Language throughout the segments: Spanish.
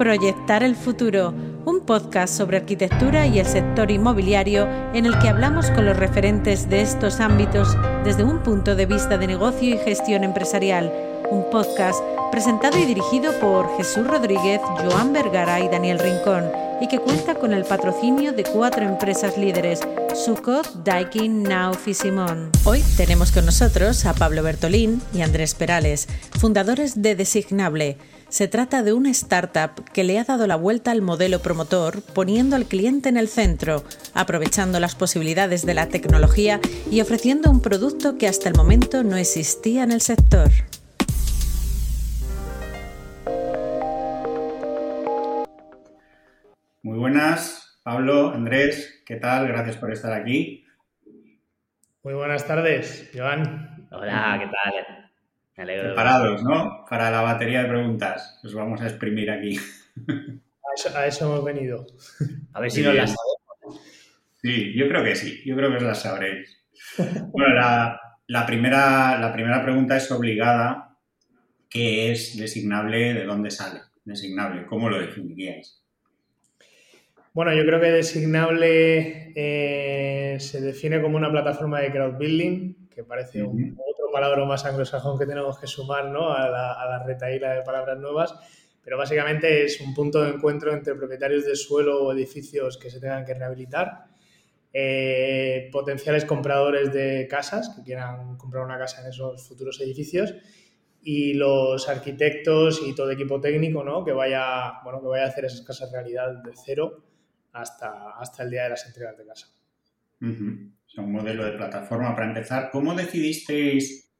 Proyectar el futuro, un podcast sobre arquitectura y el sector inmobiliario en el que hablamos con los referentes de estos ámbitos desde un punto de vista de negocio y gestión empresarial. Un podcast presentado y dirigido por Jesús Rodríguez, Joan Vergara y Daniel Rincón y que cuenta con el patrocinio de cuatro empresas líderes, Sucot, Daikin, Nauf y Simón. Hoy tenemos con nosotros a Pablo Bertolín y Andrés Perales, fundadores de Designable. Se trata de una startup que le ha dado la vuelta al modelo promotor poniendo al cliente en el centro, aprovechando las posibilidades de la tecnología y ofreciendo un producto que hasta el momento no existía en el sector. Muy buenas, Pablo, Andrés, ¿qué tal? Gracias por estar aquí. Muy buenas tardes, Joan. Hola, ¿qué tal? Me alegro. Preparados, ¿no? Para la batería de preguntas. Os vamos a exprimir aquí. A eso, hemos venido. A ver si nos las sabemos. Sí, yo creo que sí. Yo creo que os las sabréis. Bueno, la, primera, la primera pregunta es obligada. ¿Qué es designable? ¿De dónde sale? Designable, ¿cómo lo definiríais? Bueno, yo creo que Designable eh, se define como una plataforma de crowdbuilding, que parece un, otro palabra más anglosajón que tenemos que sumar ¿no? a, la, a la retaíla de palabras nuevas, pero básicamente es un punto de encuentro entre propietarios de suelo o edificios que se tengan que rehabilitar, eh, potenciales compradores de casas que quieran comprar una casa en esos futuros edificios y los arquitectos y todo equipo técnico ¿no? que, vaya, bueno, que vaya a hacer esas casas realidad de cero hasta, hasta el día de las entregas de casa. Un modelo de plataforma. Para empezar, ¿cómo decidisteis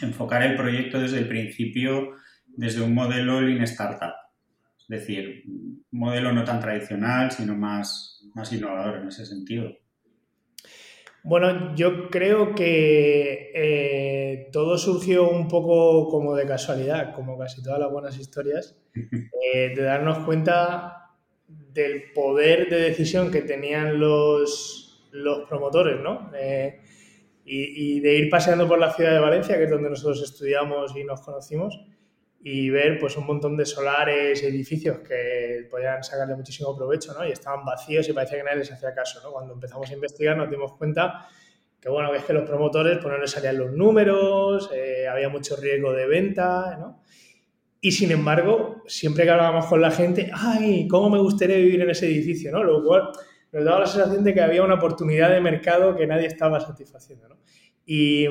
enfocar el proyecto desde el principio desde un modelo Lean Startup? Es decir, un modelo no tan tradicional, sino más, más innovador en ese sentido. Bueno, yo creo que eh, todo surgió un poco como de casualidad, como casi todas las buenas historias, eh, de darnos cuenta del poder de decisión que tenían los, los promotores, ¿no? Eh, y, de ir paseando por la ciudad de Valencia, que es donde nosotros estudiamos y nos conocimos, y ver pues un montón de solares, edificios que podían sacarle muchísimo provecho, ¿no? Y estaban vacíos y parecía que nadie les hacía caso, ¿no? Cuando empezamos a investigar nos dimos cuenta que, bueno, que es que los promotores pues no les salían los números, eh, había mucho riesgo de venta, ¿no? Y sin embargo, siempre que hablábamos con la gente, ¡ay! ¿Cómo me gustaría vivir en ese edificio? ¿no? Lo cual nos daba la sensación de que había una oportunidad de mercado que nadie estaba satisfaciendo. ¿no? Y,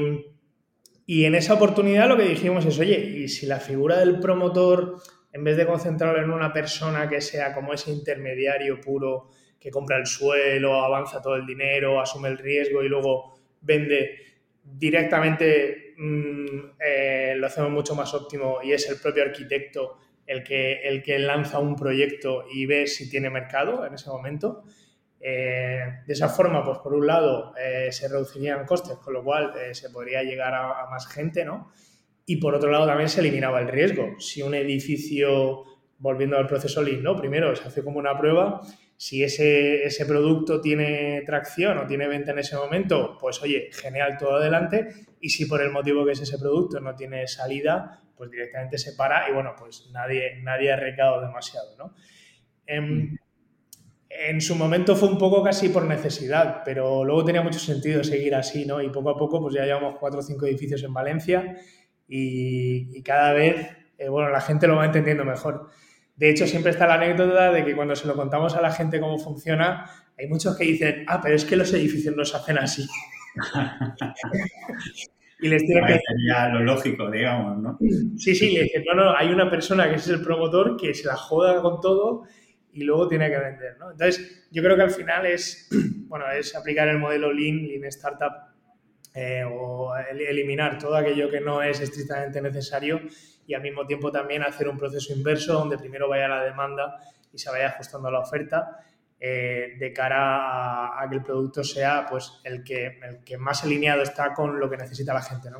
y, en esa oportunidad lo que dijimos es, oye, ¿y si la figura del promotor, en vez de concentrarlo en una persona que sea como ese intermediario puro, que compra el suelo, avanza todo el dinero, asume el riesgo y luego vende directamente Mm, eh, lo hacemos mucho más óptimo y es el propio arquitecto el que, el que lanza un proyecto y ve si tiene mercado en ese momento. Eh, de esa forma, pues por un lado, eh, se reducirían costes, con lo cual se podría llegar a, más gente, ¿no? Y por otro lado, también se eliminaba el riesgo. Si un edificio, volviendo al proceso Lean, ¿no? Primero se hace como una prueba si ese, ese, producto tiene tracción o tiene venta en ese momento, pues oye, genial, todo adelante. Y si por el motivo que es ese producto no tiene salida, pues directamente se para y bueno, pues nadie, nadie ha recado demasiado, ¿no? En, en, su momento fue un poco casi por necesidad, pero luego tenía mucho sentido seguir así, ¿no? Y poco a poco pues ya llevamos cuatro o cinco edificios en Valencia y, cada vez, eh, bueno, la gente lo va entendiendo mejor. De hecho, siempre está la anécdota de que cuando se lo contamos a la gente cómo funciona, hay muchos que dicen, ah, pero es que los edificios no se hacen así. y les tiene que... Sería lo lógico, digamos, ¿no? Sí, sí, le dicen, no, no, hay una persona que es el promotor que se la joda con todo y luego tiene que vender, ¿no? Entonces, yo creo que al final es, bueno, es aplicar el modelo Lean, Lean Startup, eh, o eliminar todo aquello que no es estrictamente necesario y al mismo tiempo también hacer un proceso inverso donde primero vaya la demanda y se vaya ajustando a la oferta eh, de cara a, que el producto sea pues el que, el que más alineado está con lo que necesita la gente ¿no?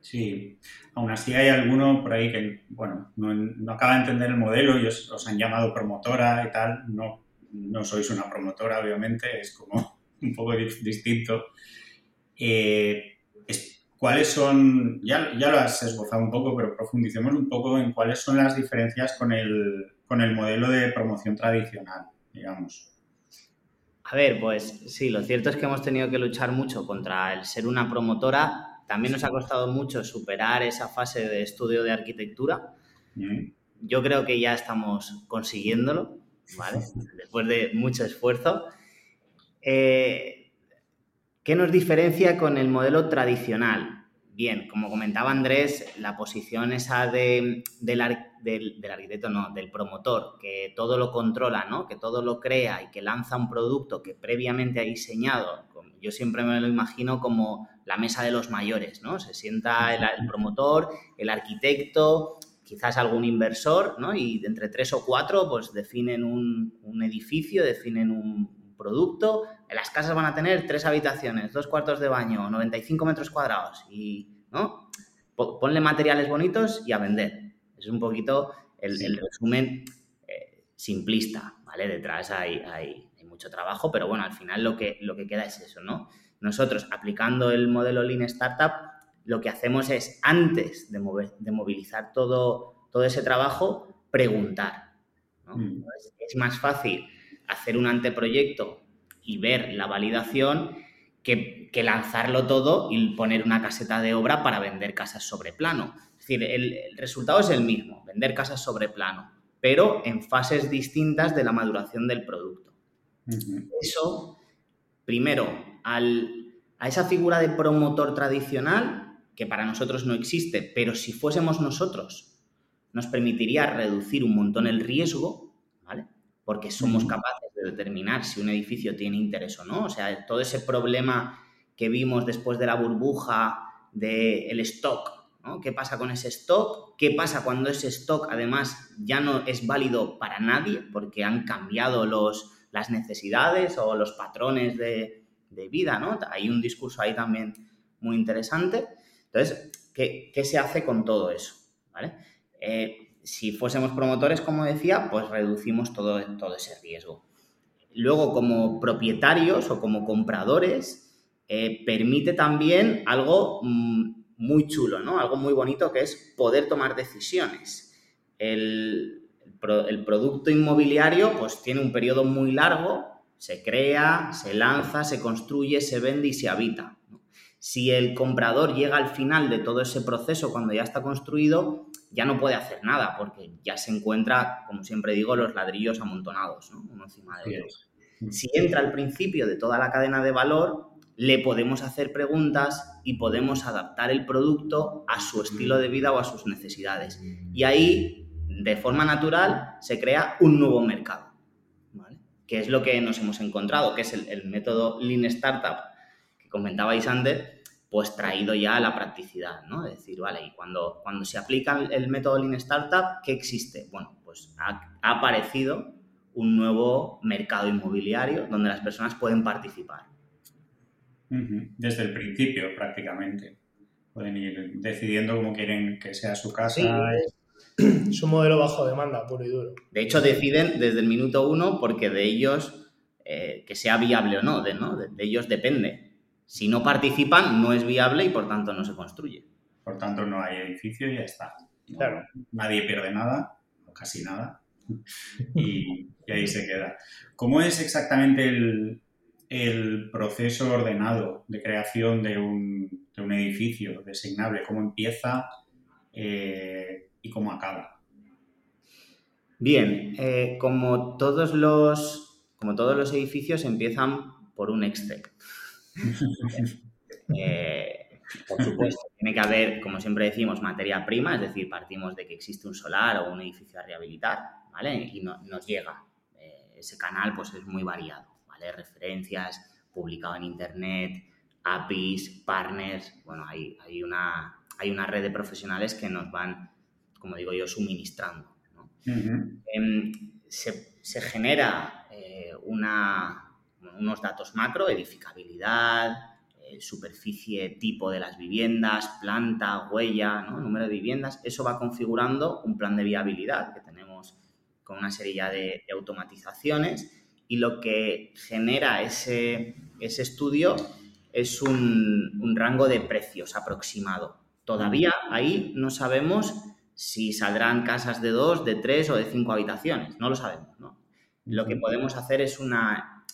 Sí, aún así hay alguno por ahí que, bueno, no, acaba de entender el modelo y os, han llamado promotora y tal. No, no sois una promotora, obviamente, es como un poco distinto. Eh, ¿Cuáles son, ya, ya lo has esbozado un poco, pero profundicemos un poco en cuáles son las diferencias con el, con el modelo de promoción tradicional, digamos? A ver, pues sí, lo cierto es que hemos tenido que luchar mucho contra el ser una promotora. También nos ha costado mucho superar esa fase de estudio de arquitectura. Yo creo que ya estamos consiguiéndolo, ¿vale? Después de mucho esfuerzo. Eh, ¿Qué nos diferencia con el modelo tradicional? Bien, como comentaba Andrés, la posición esa de, del, del- del arquitecto, no, del promotor, que todo lo controla, ¿no? que todo lo crea y que lanza un producto que previamente ha diseñado. Yo siempre me lo imagino como la mesa de los mayores, ¿no? Se sienta el, el promotor, el arquitecto, quizás algún inversor, ¿no? Y entre tres o cuatro, pues definen un, un edificio, definen un producto. Las casas van a tener tres habitaciones, dos cuartos de baño, 95 metros cuadrados y, ¿no? Po- Ponle materiales bonitos y a vender. Es un poquito el, Sí. el resumen eh, simplista, ¿vale? Detrás hay, hay- hay mucho trabajo, pero bueno, al final lo que, lo que queda es eso, ¿no? Nosotros, aplicando el modelo Lean Startup, lo que hacemos es, antes de, mover- de movilizar todo, todo ese trabajo, preguntar. ¿no? Mm. Es, es más fácil hacer un anteproyecto y ver la validación que, que lanzarlo todo y poner una caseta de obra para vender casas sobre plano. Es decir, el, el resultado es el mismo, vender casas sobre plano, pero en fases distintas de la maduración del producto. Eso, primero, al- a esa figura de promotor tradicional, que para nosotros no existe, pero si fuésemos nosotros, nos permitiría reducir un montón el riesgo, ¿vale? Porque somos capaces de determinar si un edificio tiene interés o no. O sea, todo ese problema que vimos después de la burbuja del stock, ¿no? ¿Qué pasa con ese stock? ¿Qué pasa cuando ese stock además ya no es válido para nadie porque han cambiado los, las necesidades o los patrones de, de vida, ¿no? Hay un discurso ahí también muy interesante. Entonces, ¿qué, qué se hace con todo eso? ¿Vale? Eh, si fuésemos promotores, como decía, pues reducimos todo, todo ese riesgo. Luego, como propietarios o como compradores, eh, permite también algo mm, muy chulo, ¿no? Algo muy bonito que es poder tomar decisiones. El, el pro- el producto inmobiliario pues tiene un periodo muy largo, se crea, se lanza, se construye, se vende y se habita. Si el comprador llega al final de todo ese proceso cuando ya está construido, ya no puede hacer nada porque ya se encuentra, como siempre digo, los ladrillos amontonados, ¿no? uno encima de otro. Si entra al principio de toda la cadena de valor, le podemos hacer preguntas y podemos adaptar el producto a su estilo de vida o a sus necesidades. Y ahí, de forma natural, se crea un nuevo mercado. Que es lo que nos hemos encontrado, que es el, el método Lean Startup que comentaba Isander, pues traído ya a la practicidad, ¿no? Es decir, vale, y cuando, cuando se aplica el, método Lean Startup, ¿qué existe? Bueno, pues ha, ha aparecido un nuevo mercado inmobiliario donde las personas pueden participar. Desde el principio, prácticamente. Pueden ir decidiendo cómo quieren que sea su casa. Es un modelo bajo demanda, puro y duro. De hecho, deciden desde el minuto uno porque de ellos, eh, que sea viable o no, de, ¿no? De, de ellos depende. Si no participan, no es viable y por tanto no se construye. Por tanto, no hay edificio y ya está. No- Claro. Nadie pierde nada, o casi nada, y, y ahí se queda. ¿Cómo es exactamente el, el proceso ordenado de creación de un, de un edificio designable? ¿Cómo empieza eh, y cómo acaba? Bien, eh, como, todos los, como todos los edificios empiezan por un Excel. Eh, por supuesto, tiene que haber, como siempre decimos, materia prima, es decir, partimos de que existe un solar o un edificio a rehabilitar, ¿vale? Y no- nos llega. Eh, ese canal pues es muy variado, ¿vale? Referencias, publicado en internet, APIs, partners, bueno, hay, hay, una, hay una red de profesionales que nos van, como digo yo, suministrando. Em, se, se genera eh, una- unos datos macro, edificabilidad, eh, superficie tipo de las viviendas, planta, huella, ¿no? número de viviendas. Eso va configurando un plan de viabilidad que tenemos con una serie ya de, de automatizaciones y lo que genera ese, ese estudio es un, rango de precios aproximado. Todavía ahí no sabemos si saldrán casas de dos, de tres o de cinco habitaciones. No lo sabemos, Lo que podemos hacer es una,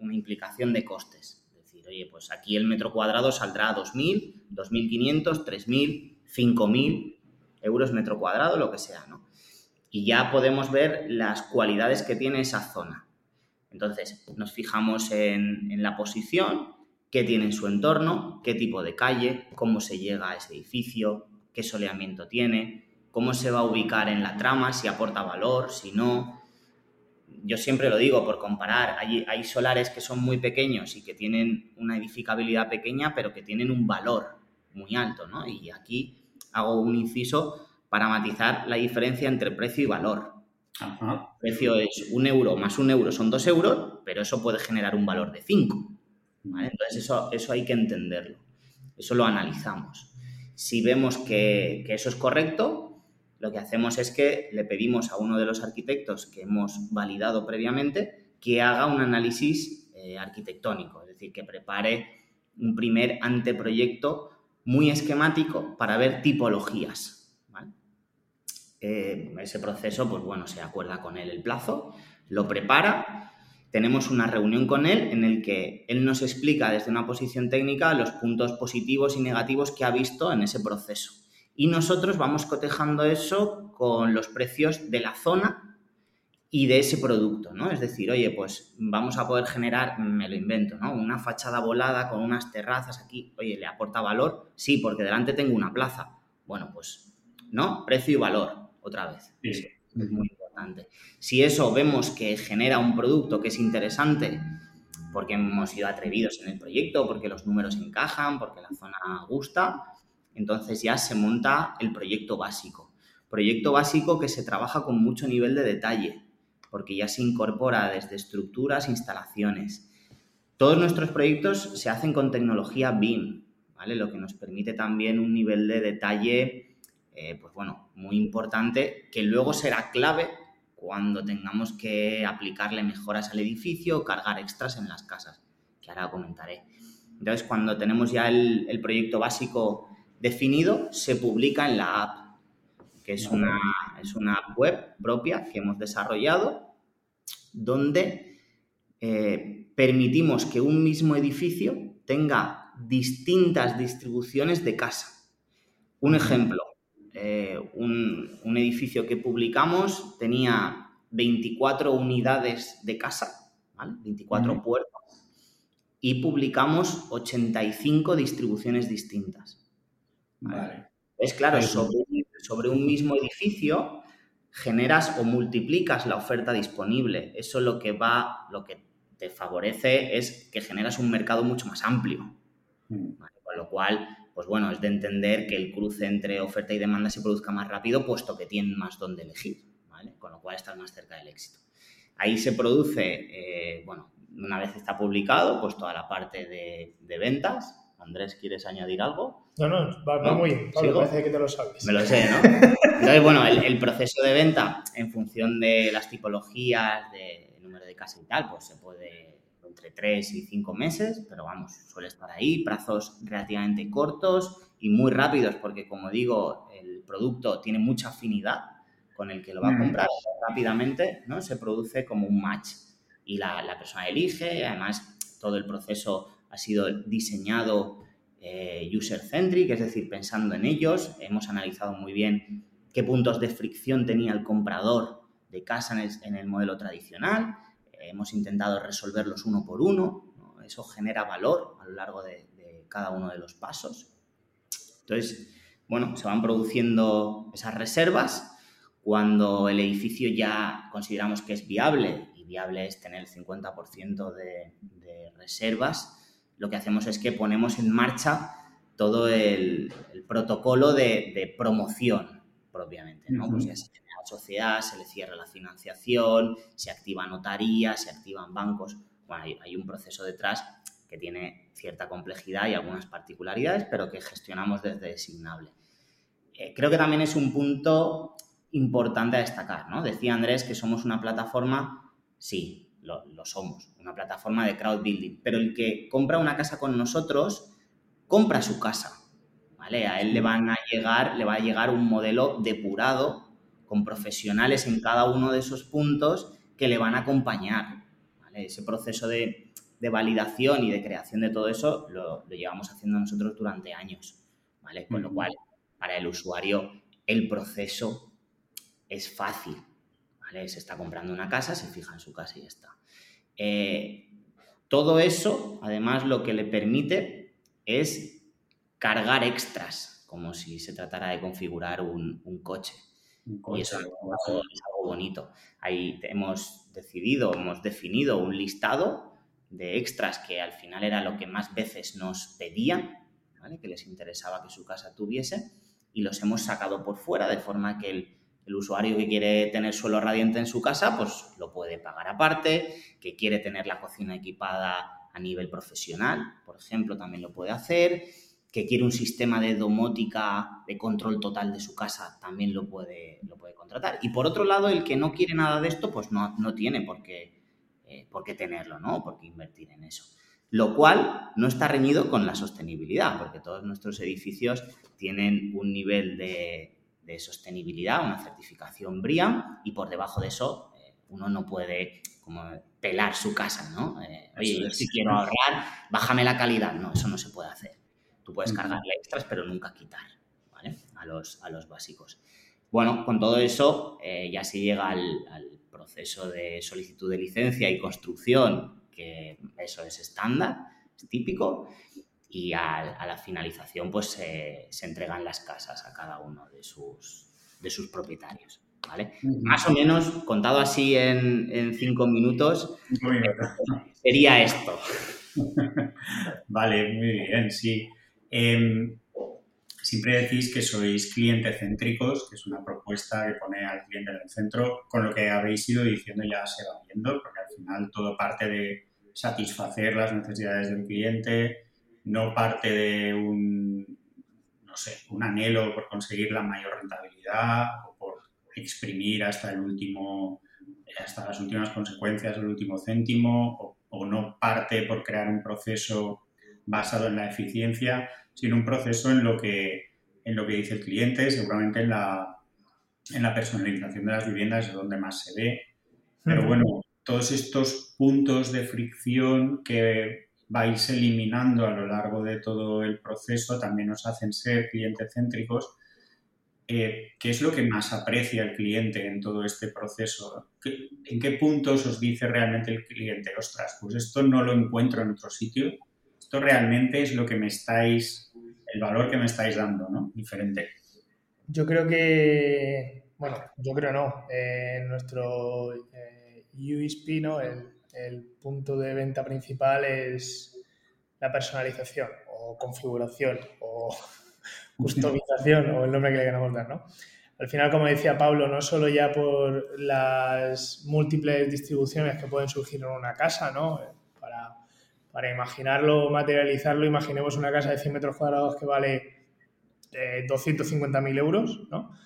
una implicación de costes. Es decir, oye, pues aquí el metro cuadrado saldrá 2.000, 2.500, 3.000, 5.000 euros metro cuadrado, lo que sea, ¿no? Y ya podemos ver las cualidades que tiene esa zona. Entonces, nos fijamos en, en la posición, qué tiene en su entorno, qué tipo de calle, cómo se llega a ese edificio, qué soleamiento tiene, cómo se va a ubicar en la trama, si aporta valor, si no. Yo siempre lo digo por comparar, hay, hay solares que son muy pequeños y que tienen una edificabilidad pequeña, pero que tienen un valor muy alto, ¿no? Y aquí hago un inciso para matizar la diferencia entre precio y valor. El precio es un euro más un euro son dos euros, pero eso puede generar un valor de cinco. Entonces eso, eso hay que entenderlo, eso lo analizamos. Si vemos que, eso es correcto, lo que hacemos es que le pedimos a uno de los arquitectos que hemos validado previamente que haga un análisis eh, arquitectónico, es decir, que prepare un primer anteproyecto muy esquemático para ver tipologías. Eh, ese proceso, pues bueno, se acuerda con él el plazo, lo prepara tenemos una reunión con él en el que él nos explica desde una posición técnica los puntos positivos y negativos que ha visto en ese proceso. Y nosotros vamos cotejando eso con los precios de la zona y de ese producto, ¿no? Es decir, oye, pues vamos a poder generar, me lo invento, ¿no? Una fachada volada con unas terrazas aquí, oye, ¿le aporta valor? Sí, porque delante tengo una plaza. Bueno, pues, ¿no? Precio y valor, otra vez. Sí. Es muy si eso vemos que genera un producto que es interesante, porque hemos sido atrevidos en el proyecto, porque los números encajan, porque la zona gusta, entonces ya se monta el proyecto básico. Proyecto básico que se trabaja con mucho nivel de detalle, porque ya se incorpora desde estructuras, instalaciones. Todos nuestros proyectos se hacen con tecnología BIM, ¿vale? Lo que nos permite también un nivel de detalle, eh, pues bueno, muy importante, que luego será clave cuando tengamos que aplicarle mejoras al edificio o cargar extras en las casas, que ahora comentaré. Entonces, cuando tenemos ya el, proyecto básico definido, se publica en la app, que es una, es una app web propia que hemos desarrollado, donde eh, permitimos que un mismo edificio tenga distintas distribuciones de casa. Un ejemplo, eh, un, edificio que publicamos tenía 24 unidades de casa, ¿vale? 24 puertas, y publicamos 85 distribuciones distintas. Es claro, sobre, un mismo edificio generas o multiplicas la oferta disponible. Eso lo que va, lo que te favorece es que generas un mercado mucho más amplio. Mm. Con lo cual, pues bueno, es de entender que el cruce entre oferta y demanda se produzca más rápido, puesto que tienen más donde elegir, ¿vale? Con lo cual estás más cerca del éxito. Ahí se produce, eh, bueno, una vez está publicado, pues toda la parte de, ventas. Andrés, ¿quieres añadir algo? No, no, va, muy bien. parece que te lo sabes. Me lo sé, ¿no? Entonces, bueno, el, proceso de venta, en función de las tipologías, del número de casa y tal, pues se puede entre 3 y 5 meses, pero vamos, suele estar ahí, plazos relativamente cortos y muy rápidos, porque como digo, el producto tiene mucha afinidad con el que lo va a comprar rápidamente, ¿no? Se produce como un match y la, persona elige, además todo el proceso ha sido diseñado eh, user-centric, es decir, pensando en ellos, hemos analizado muy bien qué puntos de fricción tenía el comprador de casa en el modelo tradicional, hemos intentado resolverlos uno por uno, eso genera valor a lo largo de, cada uno de los pasos. Entonces, bueno, se van produciendo esas reservas. Cuando el edificio ya consideramos que es viable, y viable es tener el 50% de, reservas, lo que hacemos es que ponemos en marcha todo el, protocolo de, promoción propiamente, ¿no? Pues ya sociedad, se le cierra la financiación, se activa notaría, se activan bancos. Bueno, hay, un proceso detrás que tiene cierta complejidad y algunas particularidades, pero que gestionamos desde Designable. Eh, creo que también es un punto importante a destacar, ¿no? Decía Andrés que somos una plataforma, sí, lo, somos, una plataforma de crowdbuilding. Pero el que compra una casa con nosotros, compra su casa. ¿vale? A él le van a llegar, le va a llegar un modelo depurado con profesionales en cada uno de esos puntos que le van a acompañar. Ese proceso de, validación y de creación de todo eso lo, llevamos haciendo nosotros durante años. ¿vale? Con lo cual, para el usuario, el proceso es fácil. ¿vale? Se está comprando una casa, se fija en su casa y ya está. Eh, todo eso, además, lo que le permite es cargar extras, como si se tratara de configurar un, coche. y eso es algo, bonito. Ahí hemos decidido, hemos definido un listado de extras que al final era lo que más veces nos pedían, que les interesaba que su casa tuviese, y los hemos sacado por fuera de forma que el, el usuario que quiere tener suelo radiante en su casa, pues lo puede pagar aparte, que quiere tener la cocina equipada a nivel profesional, por ejemplo, también lo puede hacer, que quiere un sistema de domótica de control total de su casa, también lo puede, lo puede contratar. Y por otro lado, el que no quiere nada de esto, pues no, no tiene por qué, eh, por qué tenerlo, ¿no? Por qué invertir en eso. Lo cual no está reñido con la sostenibilidad, porque todos nuestros edificios tienen un nivel de, de sostenibilidad, una certificación BRIAM, y por debajo de eso eh, uno no puede como pelar su casa, ¿no? Eh, oye, yo si quiero ahorrar, bájame la calidad. No, eso no se puede hacer. Tú puedes cargarle extras, pero nunca quitar, ¿vale? A los, a los básicos. Bueno, con todo eso eh, ya se llega al, proceso de solicitud de licencia y construcción, que eso es estándar, es típico, y a, la finalización pues se entregan las casas a cada uno de sus, de sus propietarios. ¿vale? Más o menos, contado así en, cinco minutos, sería esto. vale, muy bien, sí. Em, siempre decís que sois cliente céntricos, que es una propuesta que pone al cliente en el centro, con lo que habéis ido diciendo ya se va viendo, porque al final todo parte de satisfacer las necesidades del cliente, no parte de un, no sé, un anhelo por conseguir la mayor rentabilidad o por exprimir hasta el último, hasta las últimas consecuencias del último céntimo o, no parte por crear un proceso basado en la eficiencia, sino un proceso en lo que, en lo que dice el cliente, seguramente en la, en la personalización de las viviendas es donde más se ve. Pero bueno, todos estos puntos de fricción que vais eliminando a lo largo de todo el proceso, también nos hacen ser clientes céntricos. Eh, ¿Qué es lo que más aprecia el cliente en todo este proceso? ¿En qué puntos os dice realmente el cliente, ostras, pues esto no lo encuentro en otro sitio? Esto realmente es lo que me estáis, el valor que me estáis dando, ¿no? Diferente. Yo creo que, bueno, yo creo no. Eh, nuestro eh, USP, ¿no? El, el punto de venta principal es la personalización o configuración o customización o el nombre que le queramos dar, ¿no? Al final, como decía Pablo, no solo ya por las múltiples distribuciones que pueden surgir en una casa, ¿no? Para, para imaginarlo, materializarlo, imaginemos una casa de 100 metros cuadrados que vale eh, 250.000 euros, ¿no?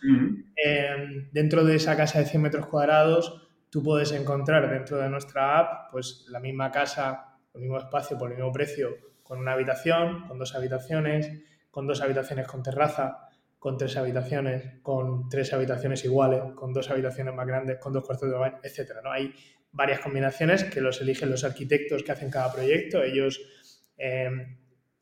Eh, dentro de esa casa de 100 metros cuadrados tú puedes encontrar dentro de nuestra app pues la misma casa, el mismo espacio por el mismo precio, con una habitación, con dos habitaciones, con dos habitaciones con terraza, con tres habitaciones, con tres habitaciones iguales, con dos habitaciones más grandes, con dos cuartos de baño, etcétera. ¿no? Hay varias combinaciones que los eligen los arquitectos que hacen cada proyecto. Ellos em,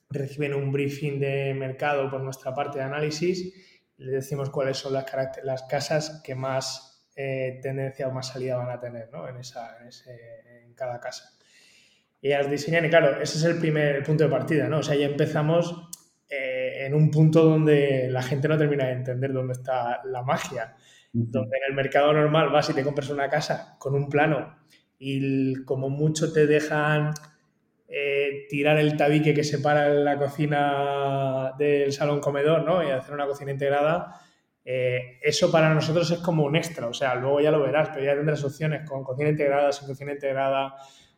reciben un briefing de mercado por nuestra parte de análisis. Les decimos cuáles son las, las casas que más eh, tendencia o más salida van a tener ¿no? en, esa, en, ese, en, cada casa. Y las diseñan, y claro, ese es el primer punto de partida, ¿no? O sea, ya empezamos eh, en un punto donde la gente no termina de entender dónde está la magia. Donde en el mercado normal vas y te compras una casa con un plano y como mucho te dejan eh, tirar el tabique que separa la cocina del salón comedor, ¿no? Y hacer una cocina integrada eh, eso para nosotros es como un extra, o sea, luego ya lo verás, pero ya tendrás opciones con cocina integrada, sin cocina integrada,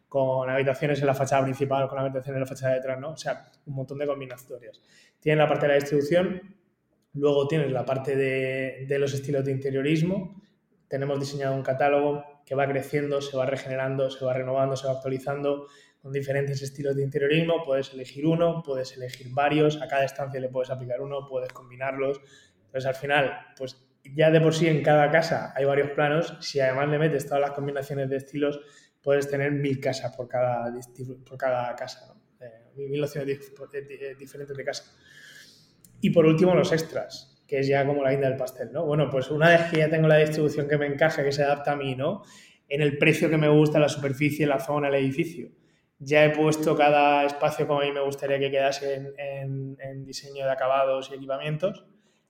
con habitaciones en la fachada principal, con habitaciones en la fachada de detrás, ¿no? O sea, un montón de combinatorias. Tienes la parte de la distribución, luego tienes la parte de, los estilos de interiorismo, tenemos diseñado un catálogo que va creciendo, se va regenerando, se va renovando, se va actualizando con diferentes estilos de interiorismo. Puedes elegir uno, puedes elegir varios, a cada estancia le puedes aplicar uno, puedes combinarlos. Entonces, al final, pues ya de por sí en cada casa hay varios planos. Si además le metes todas las combinaciones de estilos, puedes tener mil casas por cada, por cada casa, ¿no? Eh, mil opciones diferentes de casa. Y por último, los extras, que es ya como la guinda del pastel, ¿no? Bueno, pues una vez que ya tengo la distribución que me encaja, que se adapta a mí, ¿no? En el precio que me gusta, la superficie, la zona, el edificio. Ya he puesto cada espacio como a mí me gustaría que quedase en, diseño de acabados y equipamientos.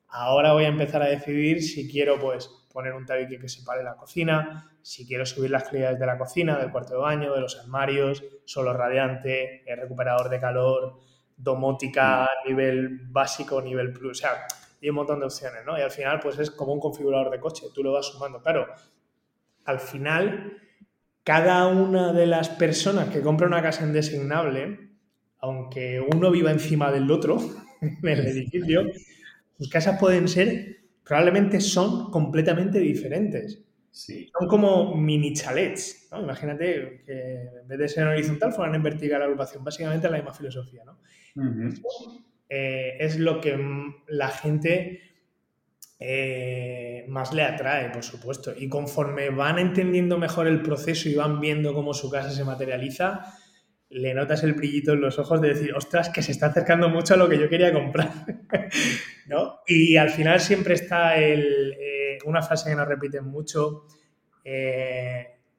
Ahora voy a empezar a decidir si quiero, pues, poner un tabique que separe la cocina, si quiero subir las calidades de la cocina, del cuarto de baño, de los armarios, solo radiante, recuperador de calor, domótica nivel básico, nivel plus, o sea, hay un montón de opciones, ¿no? Y al final, pues es como un configurador de coche, tú lo vas sumando. Claro, al final, cada una de las personas que compra una casa en designable, aunque uno viva encima del otro en el edificio, sus casas pueden ser, probablemente son completamente diferentes. Son como mini chalets, ¿no? Imagínate que en vez de ser en horizontal fueran en vertical la agrupación, básicamente la misma filosofía, ¿no? Eh, es lo que la gente eh, más le atrae, por supuesto. Y conforme van entendiendo mejor el proceso y van viendo cómo su casa se materializa, le notas el brillito en los ojos de decir, ostras, que se está acercando mucho a lo que yo quería comprar. ¿No? Y al final siempre está el, eh, una frase que nos repiten mucho,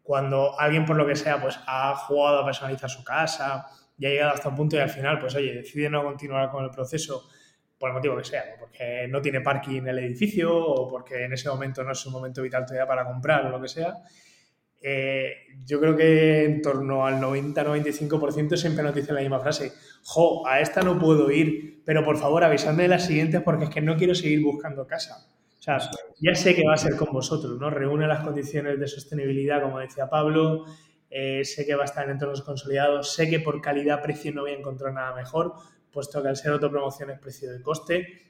cuando alguien por lo que sea pues ha jugado a personalizar su casa ya ha llegado hasta un punto y al final, pues oye, decide no continuar con el proceso por el motivo que sea, porque no tiene parking en el edificio o porque en ese momento no es un momento vital todavía para comprar o lo que sea. Eh, yo creo que en torno al 90-95% siempre nos dicen la misma frase, jo, a esta no puedo ir, pero por favor avisadme de las siguientes porque es que no quiero seguir buscando casa. O sea, ya sé que va a ser con vosotros, ¿no? Reúne las condiciones de sostenibilidad, como decía Pablo, eh, sé que va a estar en entornos consolidados, sé que por calidad-precio no voy a encontrar nada mejor, puesto que al ser autopromoción es precio de coste.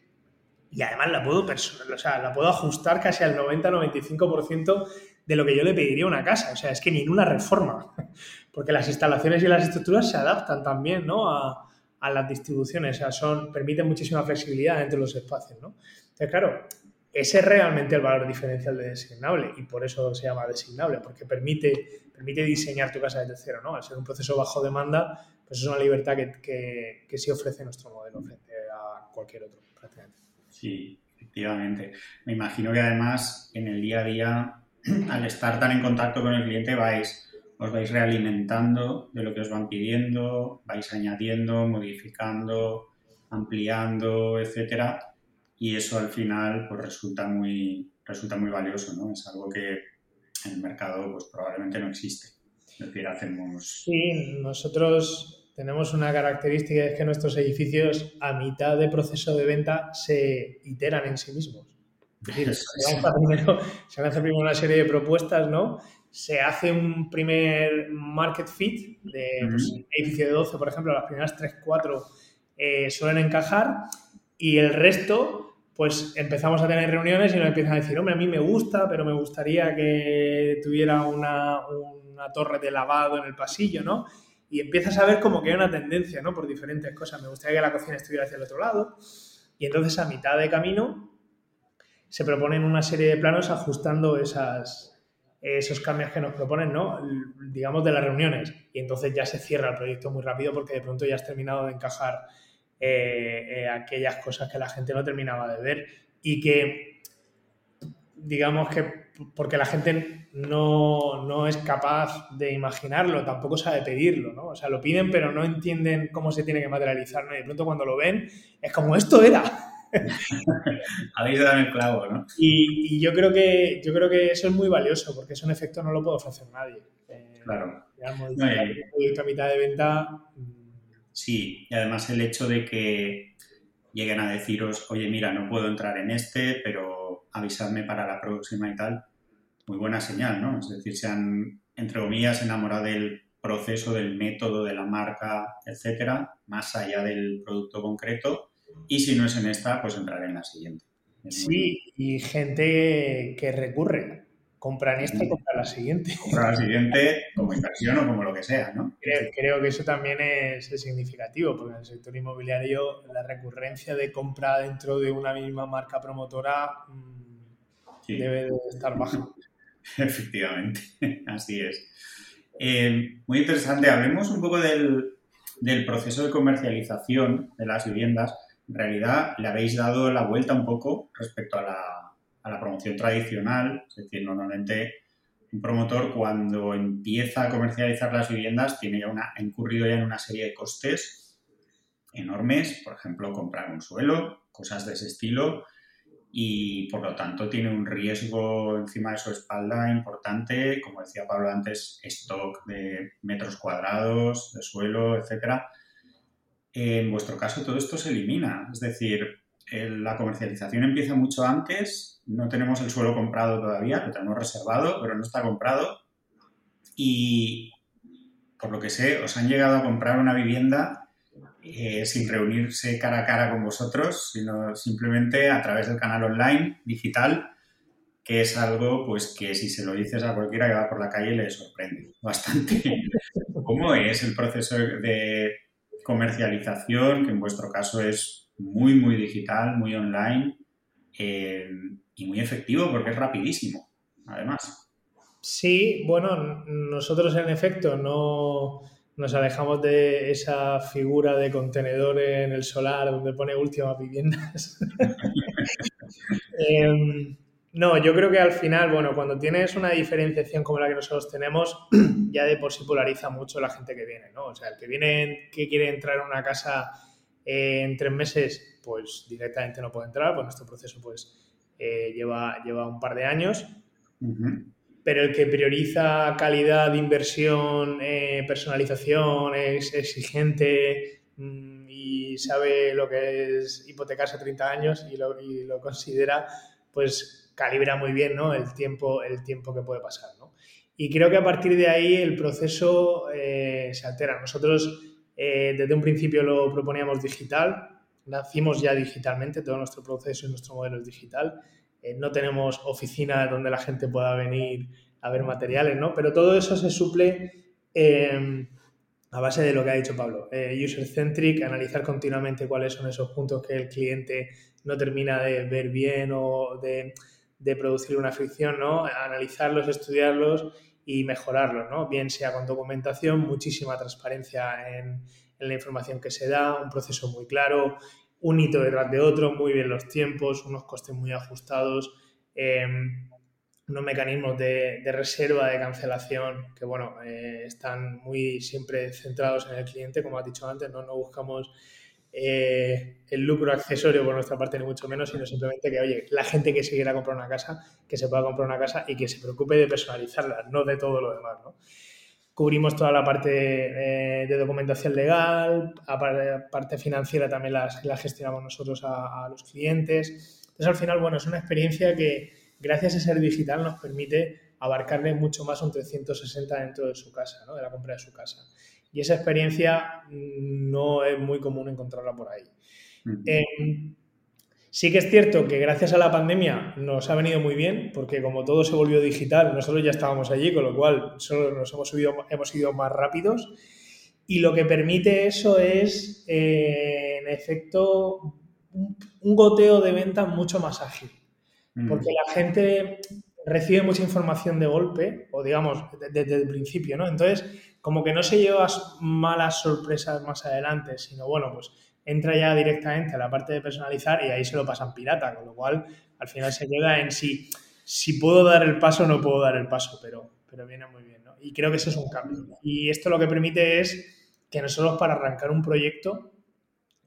Y además la puedo, o sea, la puedo ajustar casi al 90-95% de lo que yo le pediría una casa. O sea, es que ni en una reforma, porque las instalaciones y las estructuras se adaptan también ¿no? a, las distribuciones, o sea, son, permiten muchísima flexibilidad entre los espacios. ¿no? Entonces, claro, ese es realmente el valor diferencial de designable y por eso se llama designable, porque permite, permite diseñar tu casa desde cero, ¿no? Al ser un proceso bajo demanda, pues es una libertad que, que, sí ofrece nuestro modelo frente a cualquier otro, prácticamente. Sí, efectivamente. Me imagino que además en el día a día, al estar tan en contacto con el cliente, vais os vais realimentando de lo que os van pidiendo, vais añadiendo, modificando, ampliando, etcétera, y eso al final pues resulta muy, resulta muy valioso, ¿no? Es algo que en el mercado pues probablemente no existe. Es decir, hacemos... Sí, nosotros tenemos una característica, es que nuestros edificios a mitad de proceso de venta se iteran en sí mismos. Es decir, se lanza, primero, se lanza primero una serie de propuestas, ¿no? Se hace un primer market fit de pues, edificio de 12, por ejemplo, las primeras 3, 4 eh, suelen encajar y el resto pues empezamos a tener reuniones y nos empiezan a decir, hombre, a mí me gusta, pero me gustaría que tuviera una, torre de lavado en el pasillo, ¿no? Y empiezas a ver como que hay una tendencia, ¿no? Por diferentes cosas. Me gustaría que la cocina estuviera hacia el otro lado. Y entonces a mitad de camino se proponen una serie de planos ajustando esas, esos cambios que nos proponen, ¿no? Digamos de las reuniones. Y entonces ya se cierra el proyecto muy rápido porque de pronto ya has terminado de encajar eh, eh, aquellas cosas que la gente no terminaba de ver y que, digamos que, porque la gente no, es capaz de imaginarlo, tampoco sabe pedirlo, ¿no? O sea, lo piden pero no entienden cómo se tiene que materializar, ¿no? Y de pronto cuando lo ven, es como, esto era. Habéis dado el clavo, ¿no? Y, yo, creo que, yo creo que eso es muy valioso, porque eso en efecto no lo puede ofrecer nadie. Eh, claro. Digamos, no, mitad de venta Sí, y además el hecho de que lleguen a deciros, oye, mira, no puedo entrar en este, pero avisadme para la próxima y tal, muy buena señal, ¿no? Es decir, se han, entre comillas, enamorado del proceso, del método, de la marca, etcétera, más allá del producto concreto. Y si no es en esta, pues entraré en la siguiente. sí, y gente que recurre. compran esta y compran la siguiente. Comprar la siguiente como inversión o como lo que sea, ¿no? Creo, que eso también es, significativo, porque en el sector inmobiliario la recurrencia de compra dentro de una misma marca promotora mm, debe de estar baja. Efectivamente, así es. Eh, muy interesante. Hablemos un poco del, del proceso de comercialización de las viviendas. En realidad le habéis dado la vuelta un poco respecto a la a la promoción tradicional, es decir, normalmente un promotor cuando empieza a comercializar las viviendas tiene ya una, ha incurrido ya en una serie de costes enormes, por ejemplo, comprar un suelo, cosas de ese estilo, y por lo tanto tiene un riesgo encima de su espalda importante, como decía Pablo antes, stock de metros cuadrados, de suelo, etc. En vuestro caso todo esto se elimina, es decir, la comercialización empieza mucho antes, no tenemos el suelo comprado todavía, lo tenemos reservado, pero no está comprado. Y por lo que sé, os han llegado a comprar una vivienda eh, sin reunirse cara a cara con vosotros, sino simplemente a través del canal online, digital, que es algo pues que si se lo dices a cualquiera que va por la calle le sorprende bastante. ¿Cómo es el proceso de comercialización, que en vuestro caso es muy, muy digital, muy online eh, y muy efectivo porque es rapidísimo, además. Sí, bueno, nosotros en efecto no nos alejamos de esa figura de contenedor en el solar donde pone últimas viviendas. Em, no, yo creo que al final, bueno, cuando tienes una diferenciación como la que nosotros tenemos, ya de por sí polariza mucho la gente que viene, ¿no? O sea, el que viene, que quiere entrar en una casa en tres meses, pues directamente no puede entrar, pues nuestro proceso pues eh, lleva, lleva un par de años. Pero el que prioriza calidad inversión, eh, personalización, es exigente mm, y sabe lo que es hipotecarse a 30 años y lo, y lo, considera, pues calibra muy bien ¿no? el, tiempo, el tiempo que puede pasar. ¿no? Y creo que a partir de ahí el proceso eh, se altera. Nosotros eh, desde un principio lo proponíamos digital, nacimos ya digitalmente, todo nuestro proceso y nuestro modelo es digital. Eh, no tenemos oficina donde la gente pueda venir a ver materiales, ¿no? Pero todo eso se suple em, a base de lo que ha dicho Pablo. User-centric, analizar continuamente cuáles son esos puntos que el cliente no termina de ver bien o de, de producir una fricción, ¿no? Analizarlos, estudiarlos y mejorarlo, ¿no? Bien sea con documentación, muchísima transparencia en, la información que se da, un proceso muy claro, un hito detrás de otro, muy bien los tiempos, unos costes muy ajustados, em, unos mecanismos de, reserva, de cancelación, que bueno, eh, están muy siempre centrados en el cliente, como has dicho antes, no, no buscamos eh, el lucro accesorio por nuestra parte, ni mucho menos, sino simplemente que, oye, la gente que se quiera comprar una casa, que se pueda comprar una casa y que se preocupe de personalizarla, no de todo lo demás, ¿no? Cubrimos toda la parte eh, de documentación legal, la parte financiera también la, la gestionamos nosotros a, a, los clientes. Entonces, al final, bueno, es una experiencia que, gracias a ser digital, nos permite abarcarle mucho más un 360 dentro de su casa, ¿no? de la compra de su casa. Y esa experiencia mm, no es muy común encontrarla por ahí. Em, sí que es cierto que gracias a la pandemia nos ha venido muy bien, porque como todo se volvió digital, nosotros ya estábamos allí, con lo cual solo nos hemos, subido, hemos ido más rápidos. Y lo que permite eso es, eh, en efecto, un, goteo de venta mucho más ágil. Porque la gente recibe mucha información de golpe, o digamos, desde el principio, ¿no? Entonces, como que no se lleva malas sorpresas más adelante, sino bueno, pues entra ya directamente a la parte de personalizar y ahí se lo pasan pirata, con lo cual al final se llega en si, si puedo dar el paso o no puedo dar el paso, pero, pero viene muy bien, ¿no? Y creo que eso es un cambio. Y esto lo que permite es que nosotros para arrancar un proyecto,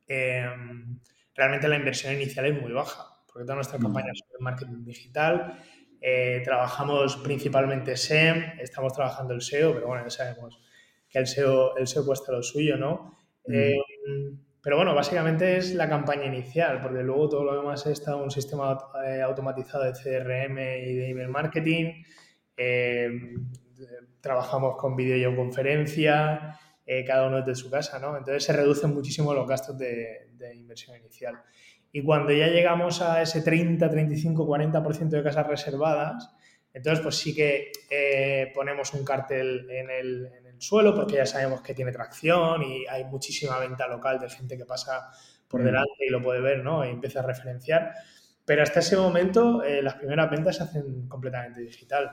em, realmente la inversión inicial es muy baja, porque toda nuestra mm. campaña es marketing digital, eh, trabajamos principalmente SEM, estamos trabajando el SEO, pero bueno, ya sabemos que el SEO, el SEO cuesta lo suyo, ¿no? Mm. Eh, pero bueno, básicamente es la campaña inicial, porque luego todo lo demás está un sistema eh, automatizado de CRM y de email marketing. trabajamos con videoconferencia, cada uno desde su casa, ¿no? Entonces se reducen muchísimo los gastos de, de inversión inicial. Y cuando ya llegamos a ese 30, 35, 40% de casas reservadas, Entonces, pues sí que eh, ponemos un cartel en el, en el, suelo porque ya sabemos que tiene tracción y hay muchísima venta local de gente que pasa por mm. delante y lo puede ver, ¿no? Y empieza a referenciar. Pero hasta ese momento eh, las primeras ventas se hacen completamente digital.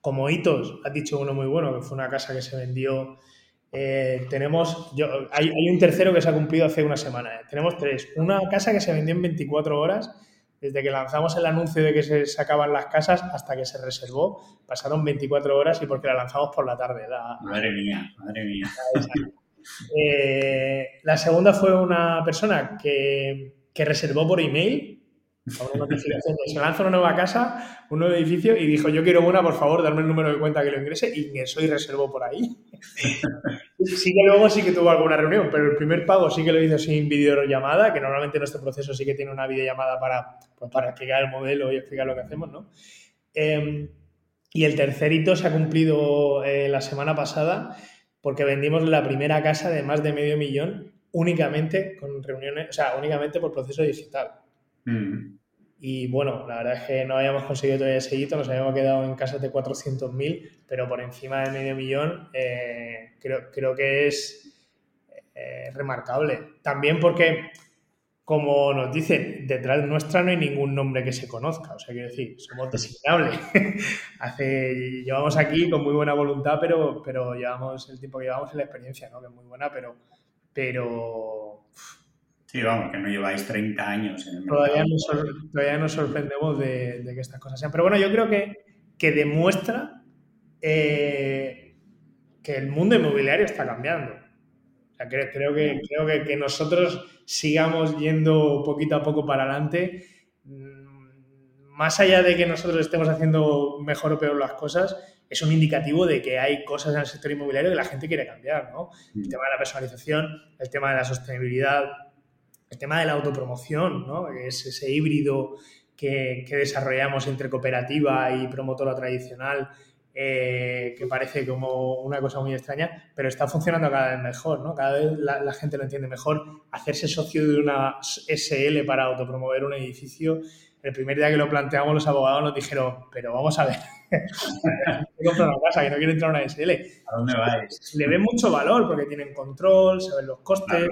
Como hitos, has dicho uno muy bueno, que fue una casa que se vendió. Eh, tenemos, yo, hay, hay, un tercero que se ha cumplido hace una semana. ¿eh? Tenemos tres. Una casa que se vendió en 24 horas, desde que lanzamos el anuncio de que se sacaban las casas hasta que se reservó. Pasaron 24 horas y porque la lanzamos por la tarde. La, madre mía, madre mía. la segunda fue una persona que, que reservó por email una notificación se lanza una nueva casa, un nuevo edificio y dijo, yo quiero una, por favor, darme el número de cuenta que lo ingrese y ingresó y reservó por ahí. sí que luego sí que tuvo alguna reunión, pero el primer pago sí que lo hizo sin videollamada, que normalmente nuestro proceso sí que tiene una videollamada para, pues, para explicar el modelo y explicar lo que hacemos, ¿no? Em, y el tercer hito se ha cumplido eh, la semana pasada porque vendimos la primera casa de más de medio millón únicamente con reuniones, o sea, únicamente por proceso digital. Mm. Y bueno, la verdad es que no habíamos conseguido todavía ese hito, nos habíamos quedado en casas de 400.000, pero por encima de medio millón eh, creo, creo que es eh, remarcable. También porque, como nos dicen, detrás nuestra no hay ningún nombre que se conozca, o sea, quiero decir, somos designables. Hace, llevamos aquí con muy buena voluntad, pero, pero llevamos el tiempo que llevamos y la experiencia, ¿no? que es muy buena, pero, pero Sí, vamos, que no lleváis 30 años en el todavía Nos, todavía nos sorprendemos de, que estas cosas sean. Pero bueno, yo creo que, que demuestra eh, que el mundo inmobiliario está cambiando. O sea, creo, creo, que, creo que, que nosotros sigamos yendo poquito a poco para adelante, mm, más allá de que nosotros estemos haciendo mejor o peor las cosas, es un indicativo de que hay cosas en el sector inmobiliario que la gente quiere cambiar, ¿no? El mm. tema de la personalización, el tema de la sostenibilidad, el tema de la autopromoción, ¿no? es ese híbrido que, desarrollamos entre cooperativa y promotora tradicional, eh, que parece como una cosa muy extraña, pero está funcionando cada vez mejor, ¿no? Cada vez la, gente lo entiende mejor. Hacerse socio de una SL para autopromover un edificio, el primer día que lo planteamos los abogados nos dijeron, pero vamos a ver, comprar una casa, que no quiere entrar a una SL. ¿A dónde vais? Le ven mucho valor porque tienen control, saben los costes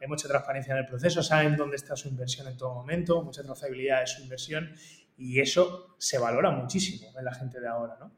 hay mucha transparencia en el proceso, saben dónde está su inversión en todo momento, mucha trazabilidad de su inversión y eso se valora muchísimo en la gente de ahora, ¿no?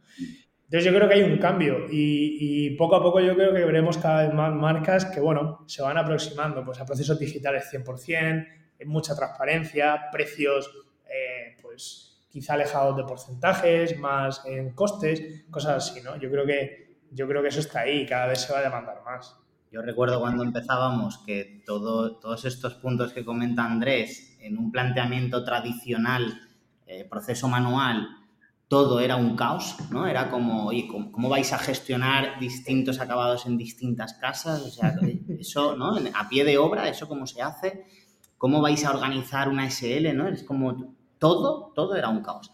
Entonces yo creo que hay un cambio y, poco a poco yo creo que veremos cada vez más marcas que, bueno, se van aproximando pues, a procesos digitales 100%, en mucha transparencia, precios, eh, pues quizá alejados de porcentajes, más en costes, cosas así, ¿no? Yo creo que, yo creo que eso está ahí y cada vez se va a demandar más. Yo recuerdo cuando empezábamos que todo, todos estos puntos que comenta Andrés, en un planteamiento tradicional, eh, proceso manual, todo era un caos, ¿no? Era como, oye, ¿cómo, vais a gestionar distintos acabados en distintas casas? O sea, eso, ¿no? A pie de obra, ¿eso cómo se hace? ¿Cómo vais a organizar una SL, ¿no? Es como todo, todo era un caos.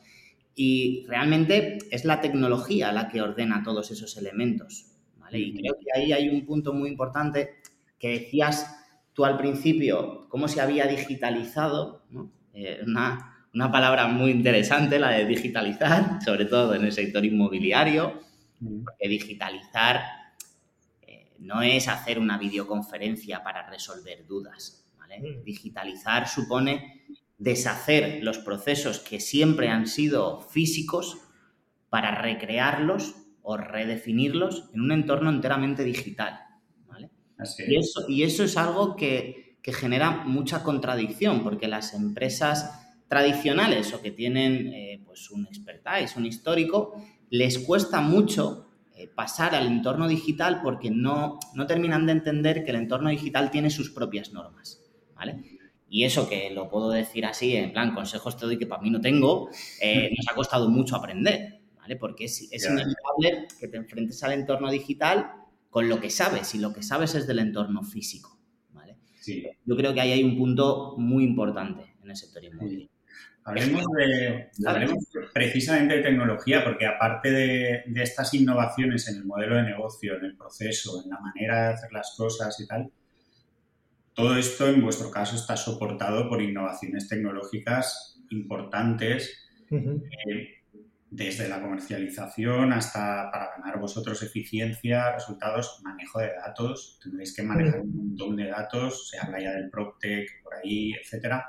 Y realmente es la tecnología la que ordena todos esos elementos. Y creo que ahí hay un punto muy importante que decías tú al principio, cómo se había digitalizado, eh, una, palabra muy interesante, la de digitalizar, sobre todo en el sector inmobiliario, porque digitalizar eh, no es hacer una videoconferencia para resolver dudas. Digitalizar supone deshacer los procesos que siempre han sido físicos para recrearlos o redefinirlos en un entorno enteramente digital. ¿vale? y, eso, y eso es algo que, genera mucha contradicción, porque las empresas tradicionales o que tienen eh, pues un expertise, un histórico, les cuesta mucho eh, pasar al entorno digital porque no, no terminan de entender que el entorno digital tiene sus propias normas. ¿vale? Y eso que lo puedo decir así, en plan, consejos te doy que para mí no tengo, eh, nos ha costado mucho aprender. Porque es, inevitable que te enfrentes al entorno digital con lo que sabes y lo que sabes es del entorno físico, ¿vale? Yo creo que ahí hay un punto muy importante en el sector inmobiliario. Hablemos, de, precisamente de tecnología, porque aparte de, estas innovaciones en el modelo de negocio, en el proceso, en la manera de hacer las cosas y tal, todo esto en vuestro caso está soportado por innovaciones tecnológicas importantes desde la comercialización hasta para ganar vosotros eficiencia, resultados, manejo de datos. Tendréis que manejar un montón de datos, se habla ya del PropTech por ahí, etcétera.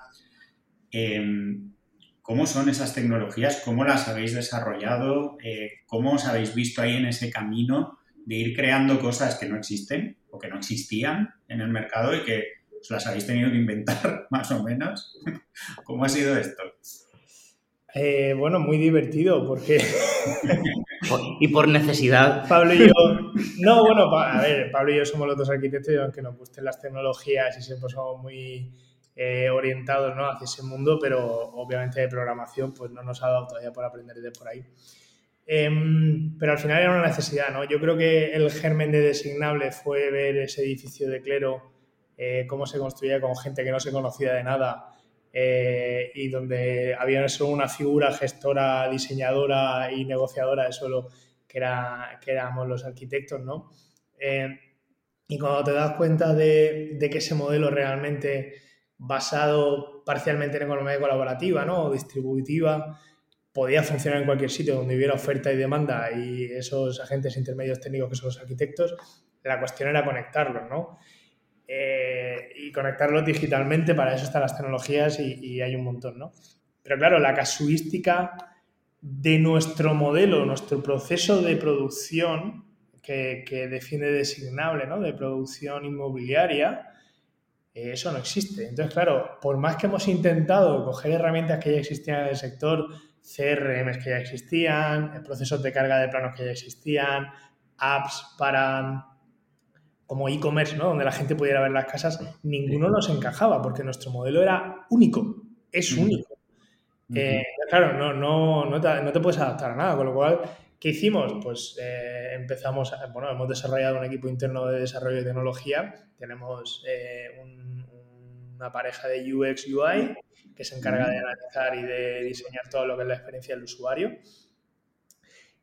Em, ¿Cómo son esas tecnologías? ¿Cómo las habéis desarrollado? Eh, ¿Cómo os habéis visto ahí en ese camino de ir creando cosas que no existen o que no existían en el mercado y que os las habéis tenido que inventar más o menos? ¿Cómo ha sido esto? Eh, bueno, muy divertido porque... y por necesidad. Pablo y yo... No, bueno, a ver, Pablo y yo somos los dos arquitectos y aunque nos gusten las tecnologías y siempre somos muy eh, orientados ¿no? hacia ese mundo, pero obviamente de programación pues no nos ha dado todavía por aprender de por ahí. Em, pero al final era una necesidad, ¿no? Yo creo que el germen de Designable fue ver ese edificio de clero, eh, cómo se construía con gente que no se conocía de nada, eh, y donde había solo una figura gestora, diseñadora y negociadora de suelo que, era, que éramos los arquitectos, ¿no? Eh, y cuando te das cuenta de, que ese modelo realmente basado parcialmente en economía colaborativa ¿no? o distributiva, podía funcionar en cualquier sitio donde hubiera oferta y demanda y esos agentes intermedios técnicos que son los arquitectos, la cuestión era conectarlos, ¿no? Eh, y conectarlos digitalmente, para eso están las tecnologías y, hay un montón, ¿no? Pero claro, la casuística de nuestro modelo, nuestro proceso de producción, que, define designable, ¿no? De producción inmobiliaria, eh, eso no existe. Entonces, claro, por más que hemos intentado coger herramientas que ya existían en el sector, CRMs que ya existían, procesos de carga de planos que ya existían, apps para como e-commerce, ¿no? donde la gente pudiera ver las casas, ninguno nos encajaba porque nuestro modelo era único, es único. Eh, claro, no, no, no, te, puedes adaptar a nada, con lo cual, ¿qué hicimos? Pues eh, empezamos, bueno, hemos desarrollado un equipo interno de desarrollo de tecnología, tenemos eh, una pareja de UX UI que se encarga de analizar y de diseñar todo lo que es la experiencia del usuario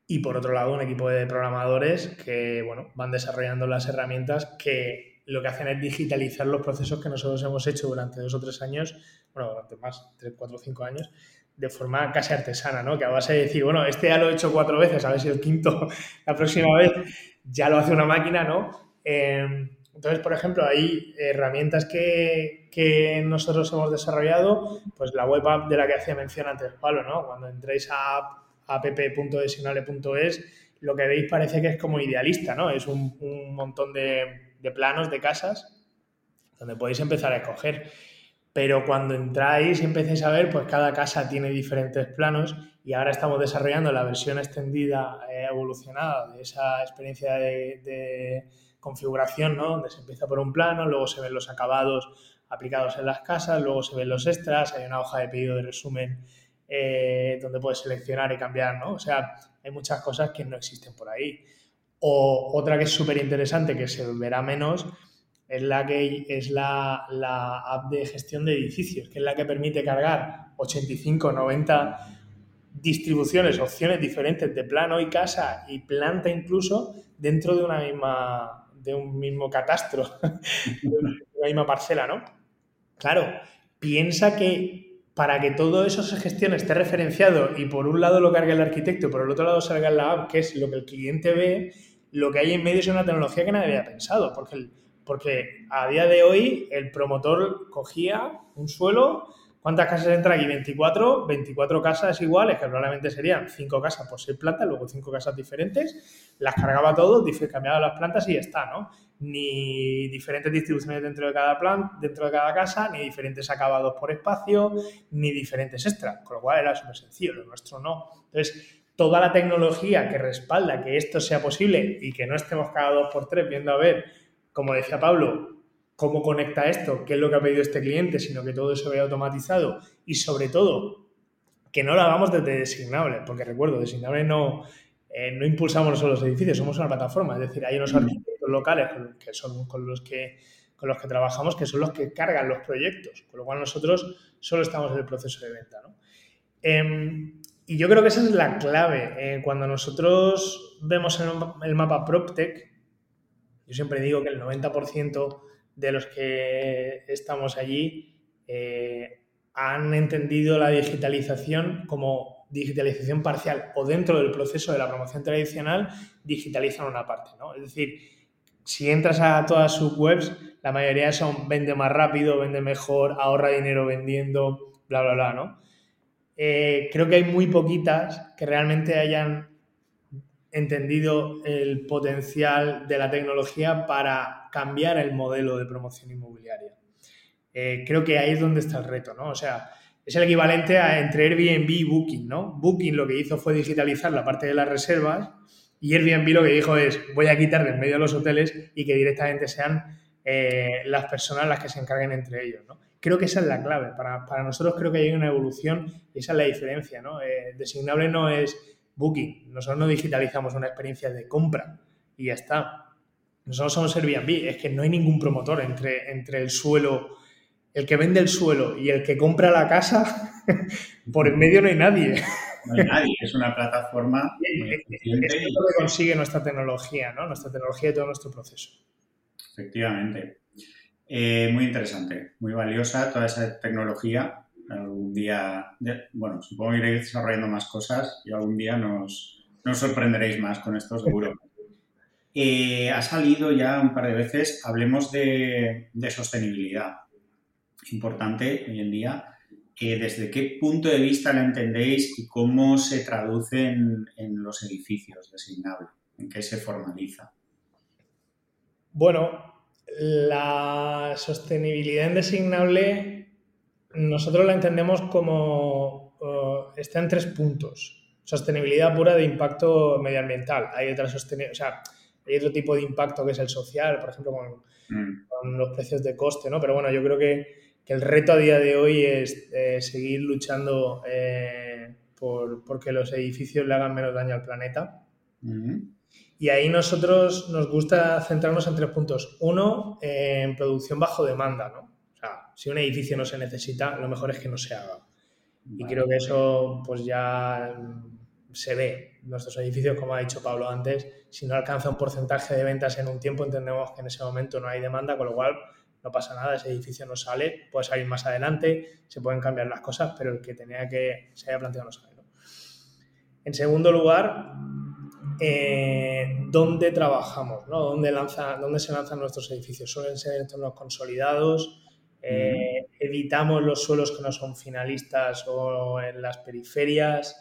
y por otro lado un equipo de programadores que bueno, van desarrollando las herramientas que lo que hacen es digitalizar los procesos que nosotros hemos hecho durante dos o tres años, bueno, durante más, tres, cuatro o cinco años, de forma casi artesana, ¿no? Que a base de decir, bueno, este ya lo he hecho cuatro veces, a ver si el quinto, la próxima vez, ya lo hace una máquina, ¿no? Em, entonces, por ejemplo, hay herramientas que, que, nosotros hemos desarrollado, pues la web app de la que hacía mención antes Pablo, ¿no? Cuando entréis a app app.designable.es, lo que veis parece que es como idealista, ¿no? Es un, montón de, planos de casas donde podéis empezar a escoger. Pero cuando entráis y empecéis a ver, pues cada casa tiene diferentes planos y ahora estamos desarrollando la versión extendida, eh, evolucionada de esa experiencia de, configuración, ¿no? Donde se empieza por un plano, luego se ven los acabados aplicados en las casas, luego se ven los extras, hay una hoja de pedido de resumen eh, donde puedes seleccionar y cambiar, ¿no? O sea, hay muchas cosas que no existen por ahí. O otra que es súper interesante, que se verá menos, es la que es la, la, app de gestión de edificios, que es la que permite cargar 85, 90 distribuciones, opciones diferentes de plano y casa y planta incluso dentro de una misma de un mismo catastro, de una misma parcela, ¿no? Claro, piensa que para que todo eso se gestione, esté referenciado y por un lado lo cargue el arquitecto y por el otro lado salga la app, que es lo que el cliente ve, lo que hay en medio es una tecnología que nadie había pensado, porque, porque a día de hoy el promotor cogía un suelo, ¿cuántas casas entra aquí? 24, 24 casas iguales, que probablemente serían 5 casas por 6 plantas, luego 5 casas diferentes, las cargaba todo, cambiaba las plantas y ya está, ¿no? Ni diferentes distribuciones dentro de cada plan, dentro de cada casa, ni diferentes acabados por espacio, ni diferentes extras, con lo cual era súper sencillo, lo nuestro no. Entonces, toda la tecnología que respalda que esto sea posible y que no estemos cada dos por tres viendo a ver, como decía Pablo, cómo conecta esto, qué es lo que ha pedido este cliente, sino que todo eso vea automatizado y sobre todo que no lo hagamos desde designable, porque recuerdo, designable no, eh, no impulsamos solo los edificios, somos una plataforma, es decir, hay unos arquitectos locales que son con los que, con los que trabajamos, que son los que cargan los proyectos, con lo cual nosotros solo estamos en el proceso de venta. Em, y yo creo que esa es la clave. Eh, cuando nosotros vemos el, mapa PropTech, yo siempre digo que el 90% de los que estamos allí eh, han entendido la digitalización como digitalización parcial o dentro del proceso de la promoción tradicional, digitalizan una parte, ¿no? Es decir, si entras a todas sus webs, la mayoría son vende más rápido, vende mejor, ahorra dinero vendiendo, bla, bla, bla, ¿no? Eh, creo que hay muy poquitas que realmente hayan entendido el potencial de la tecnología para cambiar el modelo de promoción inmobiliaria. Eh, creo que ahí es donde está el reto, ¿no? O sea, es el equivalente a entre Airbnb y Booking, ¿no? Booking lo que hizo fue digitalizar la parte de las reservas y Airbnb lo que dijo es voy a quitar de en medio de los hoteles y que directamente sean eh, las personas las que se encarguen entre ellos, ¿no? Creo que esa es la clave. Para, nosotros creo que hay una evolución y esa es la diferencia, ¿no? Eh, designable no es Booking. Nosotros no digitalizamos una experiencia de compra y ya está. Nosotros somos Airbnb. Es que no hay ningún promotor entre, entre el suelo el que vende el suelo y el que compra la casa, por en medio no hay nadie. No hay nadie, es una plataforma es lo que consigue nuestra tecnología, ¿no? Nuestra tecnología y todo nuestro proceso. Efectivamente. Eh, muy interesante, muy valiosa toda esa tecnología. Algún día, bueno, supongo que iréis desarrollando más cosas y algún día nos, nos sorprenderéis más con esto seguro. Eh, ha salido ya un par de veces, hablemos de, de sostenibilidad importante hoy en día. Eh, ¿Desde qué punto de vista la entendéis y cómo se traduce en, los edificios designables? ¿En qué se formaliza? Bueno, la sostenibilidad en designable nosotros la entendemos como uh, está en tres puntos. Sostenibilidad pura de impacto medioambiental. Hay otra o sea, hay otro tipo de impacto que es el social, por ejemplo, con, mm. con los precios de coste, ¿no? Pero bueno, yo creo que que el reto a día de hoy es eh, seguir luchando eh, por, que los edificios le hagan menos daño al planeta. Y ahí nosotros nos gusta centrarnos en tres puntos. Uno, en producción bajo demanda, ¿no? O sea, si un edificio no se necesita, lo mejor es que no se haga. Y creo que eso pues ya se ve. Nuestros edificios, como ha dicho Pablo antes, si no alcanza un porcentaje de ventas en un tiempo, entendemos que en ese momento no hay demanda, con lo cual no pasa nada, ese edificio no sale, puede salir más adelante, se pueden cambiar las cosas, pero el que tenía que se haya planteado no sale. En segundo lugar, eh, ¿dónde trabajamos? ¿no? ¿Dónde, lanza, ¿Dónde se lanzan nuestros edificios? Suelen ser entornos consolidados, eh, evitamos los suelos que no son finalistas o en las periferias.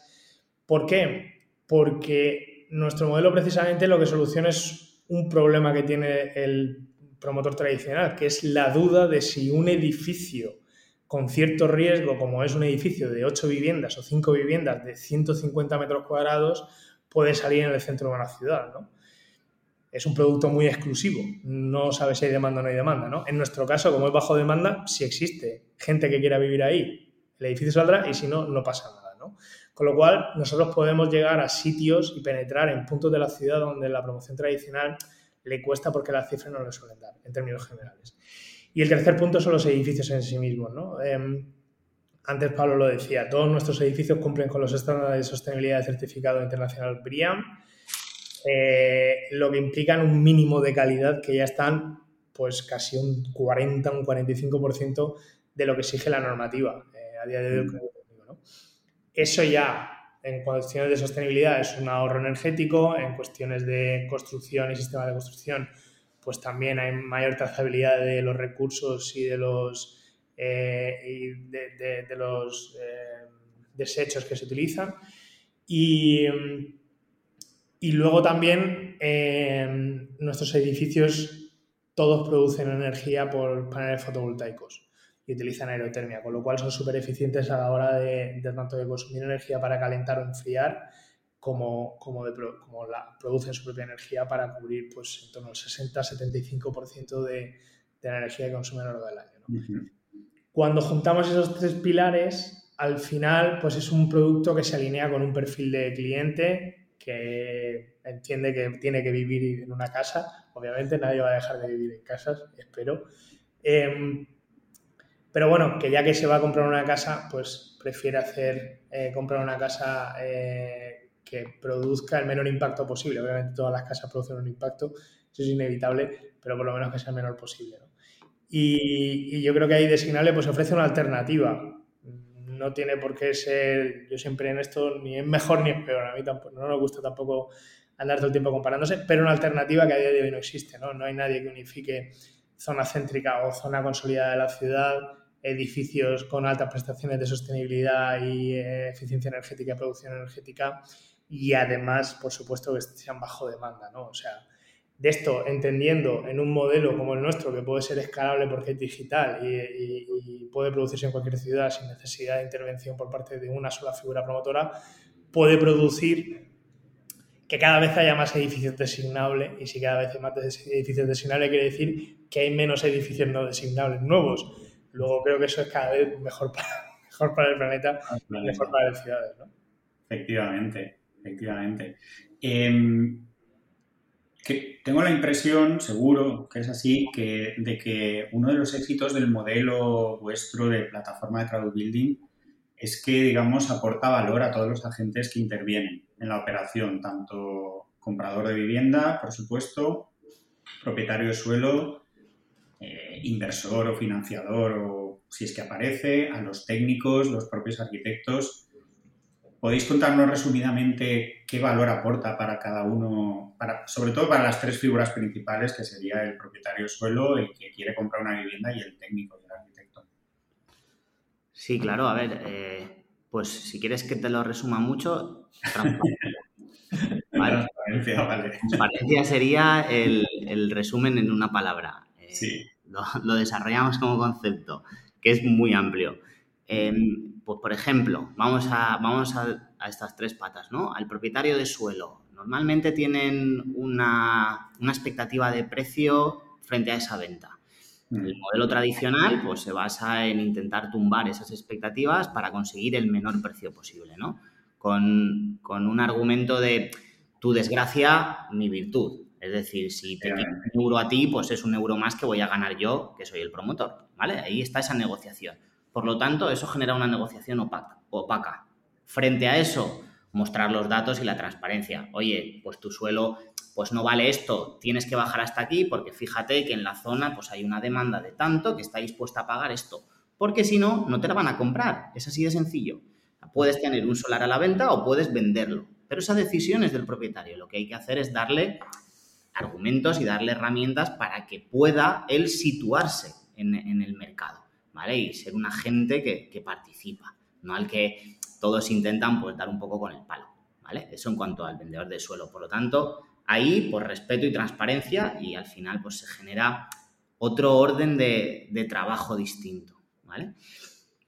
¿Por qué? Porque nuestro modelo precisamente lo que soluciona es un problema que tiene el promotor tradicional, que es la duda de si un edificio con cierto riesgo, como es un edificio de 8 viviendas o 5 viviendas de 150 metros cuadrados, puede salir en el centro de una ciudad, ¿no? Es un producto muy exclusivo, no sabe si hay demanda o no hay demanda, ¿no? En nuestro caso, como es bajo demanda, si existe gente que quiera vivir ahí, el edificio saldrá y si no, no pasa nada, ¿no? Con lo cual, nosotros podemos llegar a sitios y penetrar en puntos de la ciudad donde la promoción tradicional le cuesta porque las cifras no le suelen dar, en términos generales. Y el tercer punto son los edificios en sí mismos. ¿no? Em, antes Pablo lo decía, todos nuestros edificios cumplen con los estándares de sostenibilidad certificado internacional BRIAM, eh, lo que implica un mínimo de calidad que ya están pues casi un 40, un 45% de lo que exige la normativa eh, a día de hoy. ¿no? Eso ya en cuestiones de sostenibilidad es un ahorro energético, en cuestiones de construcción y sistema de construcción, pues también hay mayor trazabilidad de los recursos y de los, eh, eh, desechos que se utilizan. Y, y luego también eh, nuestros edificios todos producen energía por paneles fotovoltaicos y utilizan aerotermia, con lo cual son súper eficientes a la hora de, tanto de consumir energía para calentar o enfriar, como, como, de, como la, producen su propia energía para cubrir pues, en torno al 60-75% de, de la energía que consumen a lo largo del año. Cuando juntamos esos tres pilares, al final pues es un producto que se alinea con un perfil de cliente que entiende que tiene que vivir en una casa. Obviamente nadie va a dejar de vivir en casas, espero. Em, pero bueno, que ya que se va a comprar una casa, pues prefiere hacer, eh, comprar una casa eh, que produzca el menor impacto posible. Obviamente todas las casas producen un impacto, eso es inevitable, pero por lo menos que sea el menor posible. Y, yo creo que ahí Designable pues ofrece una alternativa. no tiene por qué ser, yo siempre en esto, ni es mejor ni es peor, a mí tampoco, no me gusta tampoco andar todo el tiempo comparándose, pero una alternativa que a día de hoy no existe, ¿no? No hay nadie que unifique zona céntrica o zona consolidada de la ciudad, edificios con altas prestaciones de sostenibilidad y eh, eficiencia energética y producción energética y además, por supuesto, que sean bajo demanda, ¿no? O sea, de esto, entendiendo en un modelo como el nuestro, que puede ser escalable porque es digital y, puede producirse en cualquier ciudad sin necesidad de intervención por parte de una sola figura promotora, puede producir que cada vez haya más edificios designables y si cada vez hay más edificios designables quiere decir que hay menos edificios no designables nuevos. Luego creo que eso es cada vez mejor para, mejor para el planeta, y mejor para las ciudades. ¿no? Efectivamente, efectivamente. Em, que tengo la impresión, seguro que es así, que, de que uno de los éxitos del modelo vuestro de plataforma de crowd building es que, digamos, aporta valor a todos los agentes que intervienen en la operación, tanto comprador de vivienda, por supuesto, propietario de suelo, eh, inversor o financiador o si es que aparece, a los técnicos, los propios arquitectos ¿Podéis contarnos resumidamente qué valor aporta para cada uno, para, sobre todo para las tres figuras principales, que sería el propietario suelo, el que quiere comprar una vivienda y el técnico y el arquitecto? Sí, claro, a ver, eh, pues si quieres que te lo resuma mucho, vale. Transparencia, sería el, resumen en una palabra. Eh, sí. Lo, desarrollamos como concepto, que es muy amplio. Em, pues, por ejemplo, vamos, a, vamos a, estas tres patas, ¿no? Al propietario de suelo. Normalmente tienen una, expectativa de precio frente a esa venta. Mm. El modelo tradicional pues, se basa en intentar tumbar esas expectativas para conseguir el menor precio posible, ¿no? Con, un argumento de tu desgracia, mi virtud. Es decir, si te quito un euro a ti, pues es un euro más que voy a ganar yo, que soy el promotor. ¿Vale? Ahí está esa negociación. Por lo tanto, eso genera una negociación opaca. Frente a eso, mostrar los datos y la transparencia. Oye, pues tu suelo pues no vale esto, tienes que bajar hasta aquí porque fíjate que en la zona pues hay una demanda de tanto que está dispuesta a pagar esto. Porque si no, no te la van a comprar. Es así de sencillo. Puedes tener un solar a la venta o puedes venderlo. Pero esa decisión es del propietario. Lo que hay que hacer es darle argumentos y darle herramientas para que pueda él situarse en el mercado. ¿vale? Y ser un agente que, participa, no al que todos intentan pues dar un poco con el palo, ¿vale? Eso en cuanto al vendedor de suelo. Por lo tanto, ahí, por respeto y transparencia, y al final pues se genera otro orden de, trabajo distinto, ¿vale?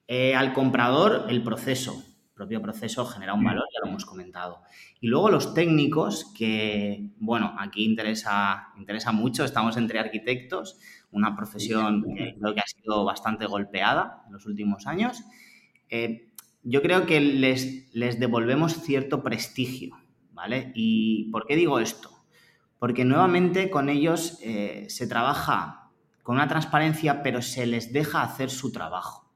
Eh, al comprador, el proceso, propio proceso genera un valor, ya lo hemos comentado. Y luego los técnicos, que, bueno, aquí interesa, interesa mucho, estamos entre arquitectos, una profesión que creo que ha sido bastante golpeada en los últimos años. Eh, yo creo que les, les devolvemos cierto prestigio, ¿vale? ¿Y por qué digo esto? Porque nuevamente con ellos eh, se trabaja con una transparencia, pero se les deja hacer su trabajo,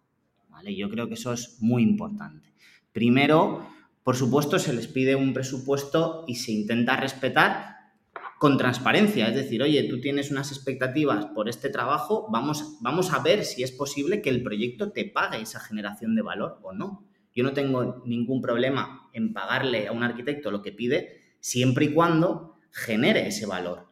¿vale? Yo creo que eso es muy importante. Primero, por supuesto, se les pide un presupuesto y se intenta respetar con transparencia, es decir, oye, tú tienes unas expectativas por este trabajo, vamos, vamos a ver si es posible que el proyecto te pague esa generación de valor o no. Yo no tengo ningún problema en pagarle a un arquitecto lo que pide siempre y cuando genere ese valor.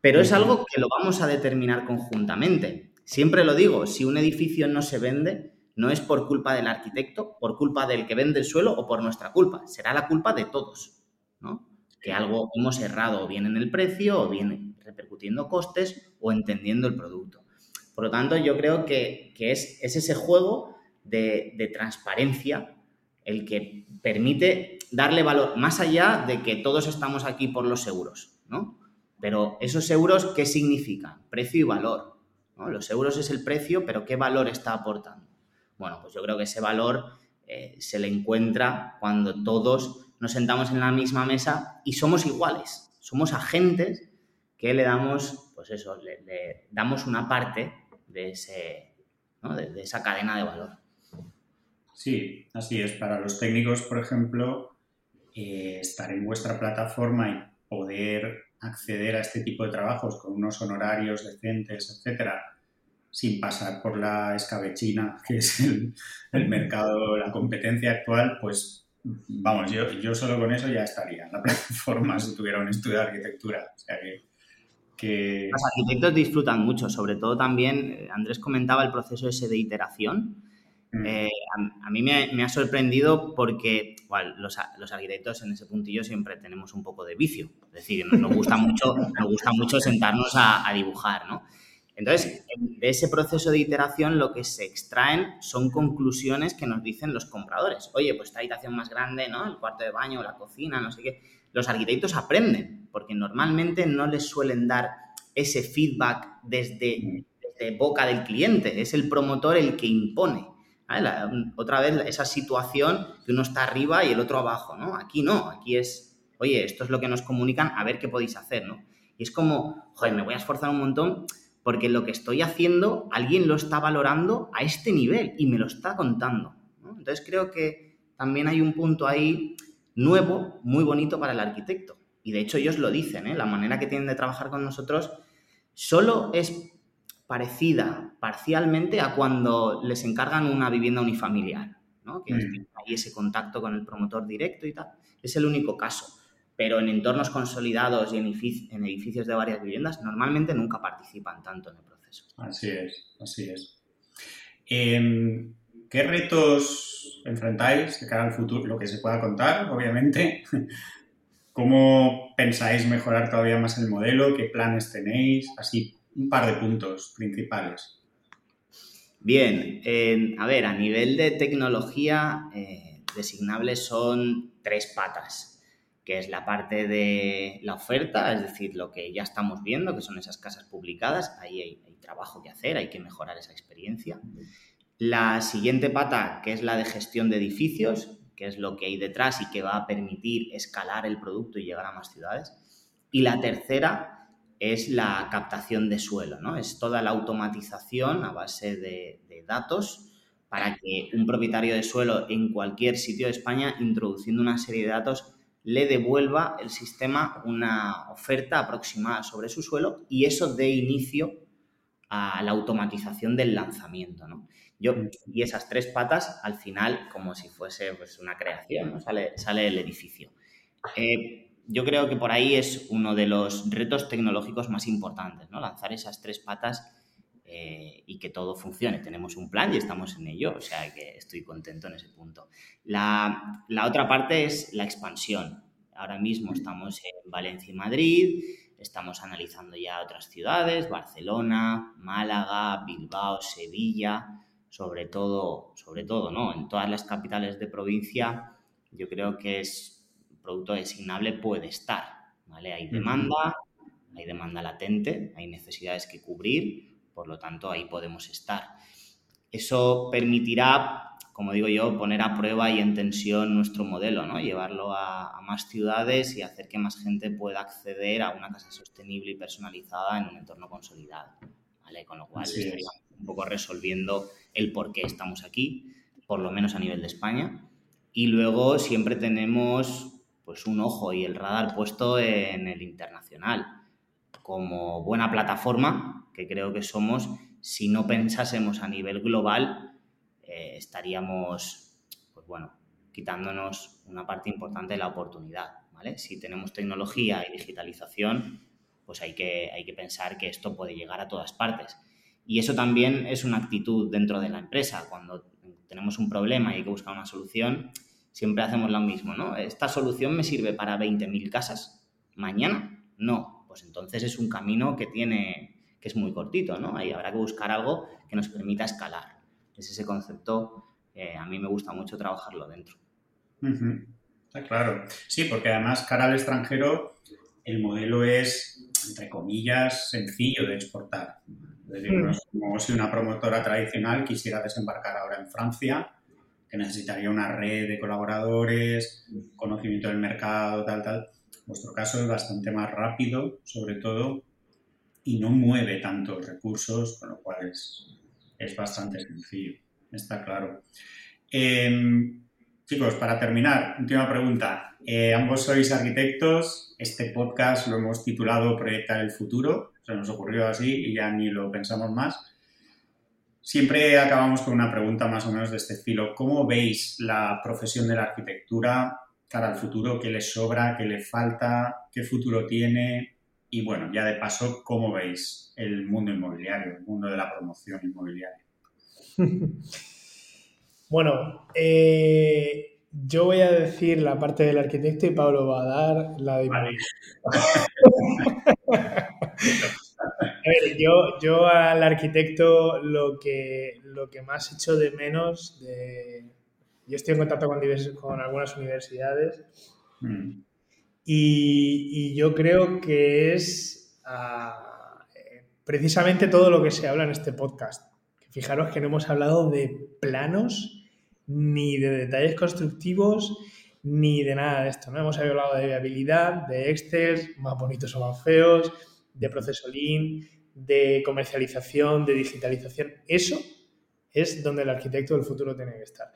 Pero es algo que lo vamos a determinar conjuntamente. Siempre lo digo, si un edificio no se vende, no es por culpa del arquitecto, por culpa del que vende el suelo o por nuestra culpa, será la culpa de todos, ¿no? que algo hemos errado o bien en el precio o bien repercutiendo costes o entendiendo el producto. Por lo tanto, yo creo que, es, ese juego de, transparencia el que permite darle valor más allá de que todos estamos aquí por los seguros, ¿no? Pero esos euros, ¿qué significan? Precio y valor. Los euros es el precio, pero ¿qué valor está aportando? Bueno, pues yo creo que ese valor eh, se le encuentra cuando todos nos sentamos en la misma mesa y somos iguales, somos agentes que le damos, pues eso, le, damos una parte de, ese, de, esa cadena de valor. Sí, así es. Para los técnicos, por ejemplo, eh, estar en vuestra plataforma y poder acceder a este tipo de trabajos con unos honorarios decentes, etcétera, sin pasar por la escabechina, que es el, el mercado, la competencia actual, pues vamos, yo, yo solo con eso ya estaría en la plataforma si tuviera un estudio de arquitectura. O sea que, Los arquitectos disfrutan mucho, sobre todo también, eh, Andrés comentaba el proceso ese de iteración. Mm. Eh, a, mí me, ha sorprendido porque los, los, arquitectos en ese puntillo siempre tenemos un poco de vicio. Es decir, nos gusta mucho, nos gusta mucho sentarnos a, a dibujar, ¿no? Entonces, de ese proceso de iteración lo que se extraen son conclusiones que nos dicen los compradores. Oye, pues esta habitación más grande, ¿no? El cuarto de baño, la cocina, no sé qué. Los arquitectos aprenden, porque normalmente no les suelen dar ese feedback desde, boca del cliente. Es el promotor el que impone. otra vez esa situación que uno está arriba y el otro abajo, ¿no? Aquí no, aquí es, oye, esto es lo que nos comunican, a ver qué podéis hacer, ¿no? Y es como, joder, me voy a esforzar un montón porque lo que estoy haciendo alguien lo está valorando a este nivel y me lo está contando. Entonces creo que también hay un punto ahí nuevo, muy bonito para el arquitecto. Y de hecho ellos lo dicen, ¿eh? la manera que tienen de trabajar con nosotros solo es parecida parcialmente a cuando les encargan una vivienda unifamiliar, ¿no? que mm. hay ese contacto con el promotor directo y tal. Es el único caso pero en entornos consolidados y en, edificios de varias viviendas normalmente nunca participan tanto en el proceso. Así es, así es. Em, ¿Qué retos enfrentáis de cara al futuro? Lo que se pueda contar, obviamente. ¿Cómo pensáis mejorar todavía más el modelo? ¿Qué planes tenéis? Así, un par de puntos principales. Bien, a ver, a nivel de tecnología, eh, designables son tres patas que es la parte de la oferta, es decir, lo que ya estamos viendo, que son esas casas publicadas, ahí hay, trabajo que hacer, hay que mejorar esa experiencia. La siguiente pata, que es la de gestión de edificios, que es lo que hay detrás y que va a permitir escalar el producto y llegar a más ciudades. Y la tercera es la captación de suelo, ¿no? Es toda la automatización a base de, de datos para que un propietario de suelo en cualquier sitio de España, introduciendo una serie de datos, le devuelva el sistema una oferta aproximada sobre su suelo y eso dé inicio a la automatización del lanzamiento. ¿no? Yo, y esas tres patas, al final, como si fuese pues, una creación, sale, sale el edificio. Eh, yo creo que por ahí es uno de los retos tecnológicos más importantes, ¿no? lanzar esas tres patas eh, y que todo funcione. Tenemos un plan y estamos en ello, o sea que estoy contento en ese punto. La, otra parte es la expansión. Ahora mismo estamos en Valencia y Madrid, estamos analizando ya otras ciudades, Barcelona, Málaga, Bilbao, Sevilla, sobre todo, sobre todo, ¿no? En todas las capitales de provincia, yo creo que es producto designable puede estar, ¿vale? Hay demanda, hay demanda latente, hay necesidades que cubrir por lo tanto, ahí podemos estar. Eso permitirá, como digo yo, poner a prueba y en tensión nuestro modelo, ¿no? Llevarlo a, más ciudades y hacer que más gente pueda acceder a una casa sostenible y personalizada en un entorno consolidado. ¿vale? Con lo cual estaríamos un poco resolviendo el por qué estamos aquí, por lo menos a nivel de España. Y luego siempre tenemos pues un ojo y el radar puesto en el internacional. Como buena plataforma, que creo que somos, si no pensásemos a nivel global, eh, estaríamos, pues bueno, quitándonos una parte importante de la oportunidad, ¿vale? Si tenemos tecnología y digitalización, pues hay que, hay que pensar que esto puede llegar a todas partes. Y eso también es una actitud dentro de la empresa. Cuando tenemos un problema y hay que buscar una solución, siempre hacemos lo mismo, ¿no? ¿Esta solución me sirve para 20.000 casas? ¿Mañana? No. Pues entonces es un camino que tiene, es muy cortito, ¿no? Ahí habrá que buscar algo que nos permita escalar. Es ese concepto, que a mí me gusta mucho trabajarlo dentro. Está claro. Sí, porque además, cara al extranjero, el modelo es, entre comillas, sencillo de exportar. Es decir, no es como si una promotora tradicional quisiera desembarcar ahora en Francia, que necesitaría una red de colaboradores, conocimiento del mercado, tal, tal. Vuestro caso es bastante más rápido, sobre todo, y no mueve tantos recursos, con lo cual es, bastante sencillo, está claro. Em, chicos, para terminar, última pregunta. Eh, ambos sois arquitectos, este podcast lo hemos titulado Proyectar el futuro, se nos ocurrió así y ya ni lo pensamos más. Siempre acabamos con una pregunta más o menos de este estilo. ¿Cómo veis la profesión de la arquitectura cara al futuro? ¿Qué le sobra? ¿Qué le falta? ¿Qué futuro tiene? Y bueno, ya de paso, ¿cómo veis el mundo inmobiliario, el mundo de la promoción inmobiliaria? bueno, eh, yo voy a decir la parte del arquitecto y Pablo va a dar la de... Vale. yo, yo al arquitecto lo que, lo que más echo de menos, de... yo estoy en contacto con, con algunas universidades mm. Y, yo creo que es ah, precisamente todo lo que se habla en este podcast. Fijaros que no hemos hablado de planos, ni de detalles constructivos, ni de nada de esto. No hemos hablado de viabilidad, de Excel, más bonitos o más feos, de proceso Lean, de comercialización, de digitalización. Eso es donde el arquitecto del futuro tiene que estar.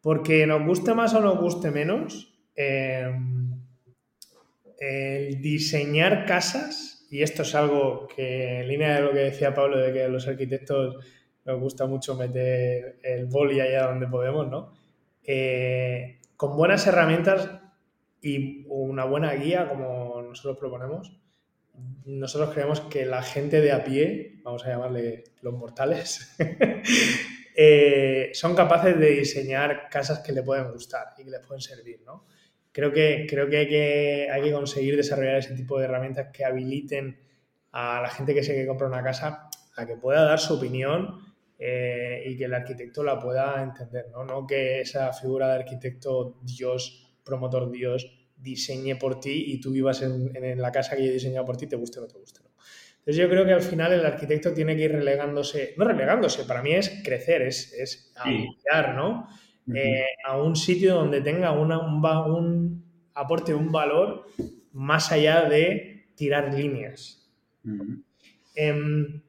Porque nos guste más o nos guste menos, em, el diseñar casas, y esto es algo que en línea de lo que decía Pablo, de que a los arquitectos nos gusta mucho meter el boli allá donde podemos, ¿no? Eh, con buenas herramientas y una buena guía, como nosotros proponemos, nosotros creemos que la gente de a pie, vamos a llamarle los mortales, eh, son capaces de diseñar casas que le pueden gustar y que les pueden servir, ¿no? Creo que, creo que hay, que hay que conseguir desarrollar ese tipo de herramientas que habiliten a la gente que se que compra una casa a que pueda dar su opinión eh, y que el arquitecto la pueda entender, ¿no? No que esa figura de arquitecto Dios, promotor Dios, diseñe por ti y tú vivas en, la casa que yo he diseñado por ti, te guste o no te guste. Entonces yo creo que al final el arquitecto tiene que ir relegándose, no relegándose, para mí es crecer, es, es ampliar, ¿no? Eh, a un sitio donde tenga una, un, un, aporte un valor más allá de tirar líneas. Em,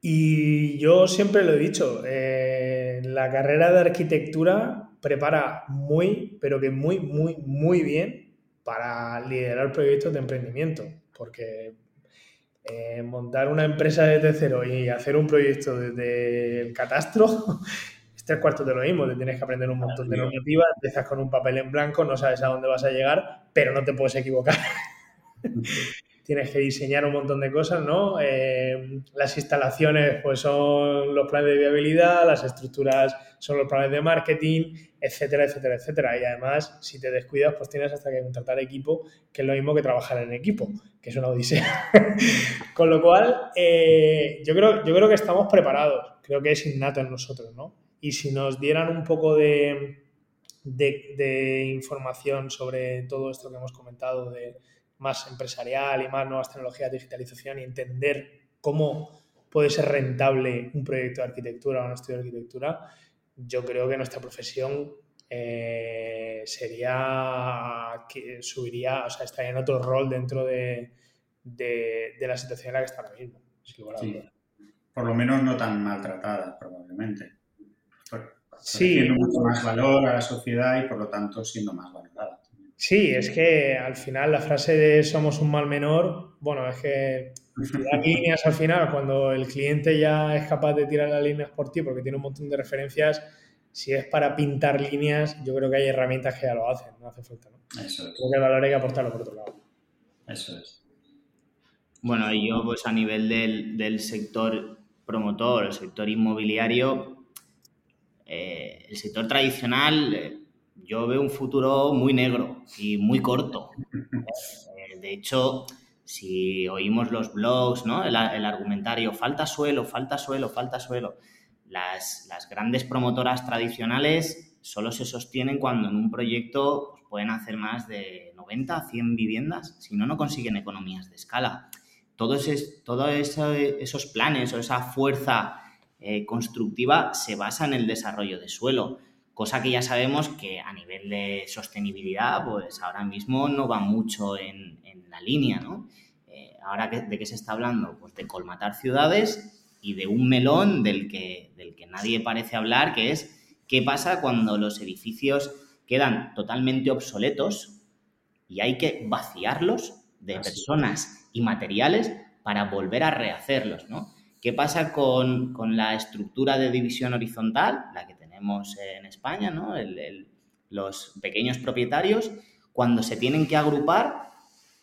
y yo siempre lo he dicho, eh, la carrera de arquitectura prepara muy, pero que muy, muy, muy bien para liderar proyectos de emprendimiento, porque eh, montar una empresa desde cero y hacer un proyecto desde el catastro tres cuartos de lo mismo, te tienes que aprender un montón de normativas, empiezas con un papel en blanco, no sabes a dónde vas a llegar, pero no te puedes equivocar. tienes que diseñar un montón de cosas, ¿no? Eh, las instalaciones, pues son los planes de viabilidad, las estructuras son los planes de marketing, etcétera, etcétera, etcétera. Y además, si te descuidas, pues tienes hasta que contratar equipo, que es lo mismo que trabajar en equipo, que es una odisea. Con lo cual, eh, yo, creo, yo creo que estamos preparados, creo que es innato en nosotros, ¿no? Y si nos dieran un poco de, de información sobre todo esto que hemos comentado, de más empresarial y más nuevas tecnologías, digitalización y entender cómo puede ser rentable un proyecto de arquitectura o un estudio de arquitectura, yo creo que nuestra profesión eh, sería, que subiría, o sea, estaría en otro rol dentro de, la situación en la que está ahora mismo. Por lo menos no tan maltratada, probablemente. Sí. Teniendo mucho más valor a la sociedad y por lo tanto siendo más valorada. Sí, es que al final la frase de somos un mal menor, bueno, es que tirar líneas al final, cuando el cliente ya es capaz de tirar las líneas por ti porque tiene un montón de referencias, si es para pintar líneas, yo creo que hay herramientas que ya lo hacen, no hace falta, ¿no? Eso es. Creo que el valor hay que aportarlo por otro lado. Eso es. Bueno, y yo pues a nivel del, sector promotor, el sector inmobiliario, eh, el sector tradicional... Eh, yo veo un futuro muy negro y muy corto. Eh, de hecho, si oímos los blogs, el, argumentario, falta suelo, falta suelo, falta suelo, las, grandes promotoras tradicionales solo se sostienen cuando en un proyecto pues, pueden hacer más de 90, 100 viviendas, si no, no consiguen economías de escala. Todos, esos planes o esa fuerza eh, constructiva se basa en el desarrollo de suelo cosa que ya sabemos que a nivel de sostenibilidad, pues ahora mismo no va mucho en, la línea, ¿no? Eh, ahora, ¿de qué se está hablando? Pues de colmatar ciudades y de un melón del que, del que nadie parece hablar, que es qué pasa cuando los edificios quedan totalmente obsoletos y hay que vaciarlos de personas y materiales para volver a rehacerlos, ¿no? ¿Qué pasa con, la estructura de división horizontal, la que tenemos en España, ¿no? los pequeños propietarios, cuando se tienen que agrupar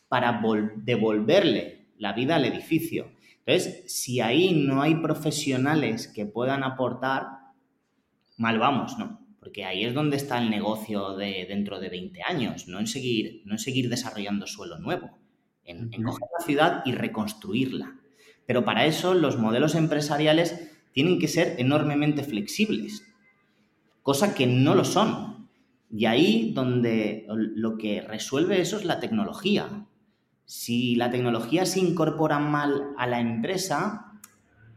para devolverle la vida al edificio? Entonces, si ahí no hay profesionales que puedan aportar, mal vamos, ¿no? Porque ahí es donde está el negocio de dentro de 20 años, no en seguir, no en seguir desarrollando suelo nuevo, en, coger la ciudad y reconstruirla. Pero para eso los modelos empresariales tienen que ser enormemente flexibles, cosa que no lo son. Y ahí donde lo que resuelve eso es la tecnología. Si la tecnología se incorpora mal a la empresa,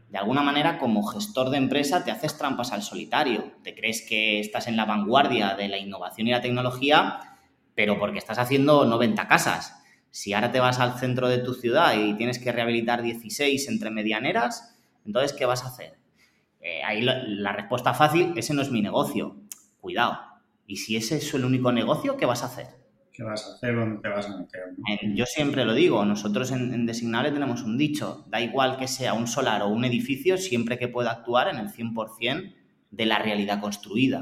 de alguna manera como gestor de empresa te haces trampas al solitario. Te crees que estás en la vanguardia de la innovación y la tecnología, pero porque estás haciendo 90 casas. Si ahora te vas al centro de tu ciudad y tienes que rehabilitar 16 entre medianeras, entonces, ¿qué vas a hacer? Eh, ahí la respuesta fácil, ese no es mi negocio. Cuidado. Y si ese es el único negocio, ¿qué vas a hacer? qué vas a hacer, dónde te vas a meter. Yo siempre lo digo, nosotros en, Designable tenemos un dicho, da igual que sea un solar o un edificio, siempre que pueda actuar en el 100% de la realidad construida.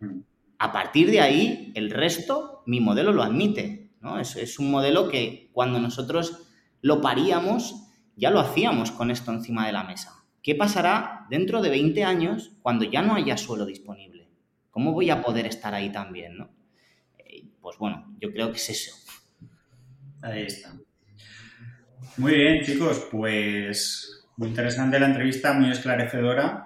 Mm. A partir de ahí, el resto, mi modelo lo admite. Es, un modelo que cuando nosotros lo paríamos, ya lo hacíamos con esto encima de la mesa. ¿Qué pasará dentro de 20 años cuando ya no haya suelo disponible? ¿Cómo voy a poder estar ahí también? ¿no? pues bueno, yo creo que es eso. Ahí está. Muy bien, chicos, pues muy interesante la entrevista, muy esclarecedora.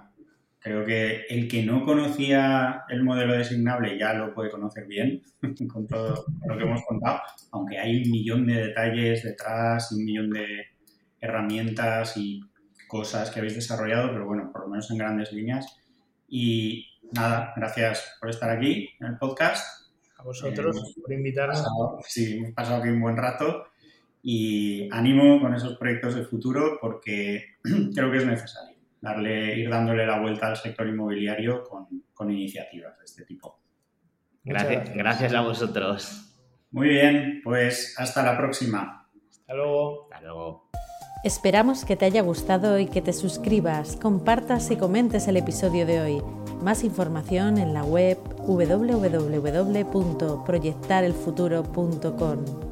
Creo que el que no conocía el modelo designable ya lo puede conocer bien con todo lo que hemos contado, aunque hay un millón de detalles detrás, un millón de herramientas y cosas que habéis desarrollado, pero bueno, por lo menos en grandes líneas. Y nada, gracias por estar aquí en el podcast a vosotros eh, por invitarnos. sí, hemos pasado aquí un buen rato y ánimo con esos proyectos de futuro porque creo que es necesario darle, ir dándole la vuelta al sector inmobiliario con, con iniciativas de este tipo. Gracias, gracias a vosotros. Muy bien, pues hasta la próxima. Hasta luego. Hasta luego. Esperamos que te haya gustado y que te suscribas, compartas y comentes el episodio de hoy. Más información en la web www.proyectarelfuturo.com.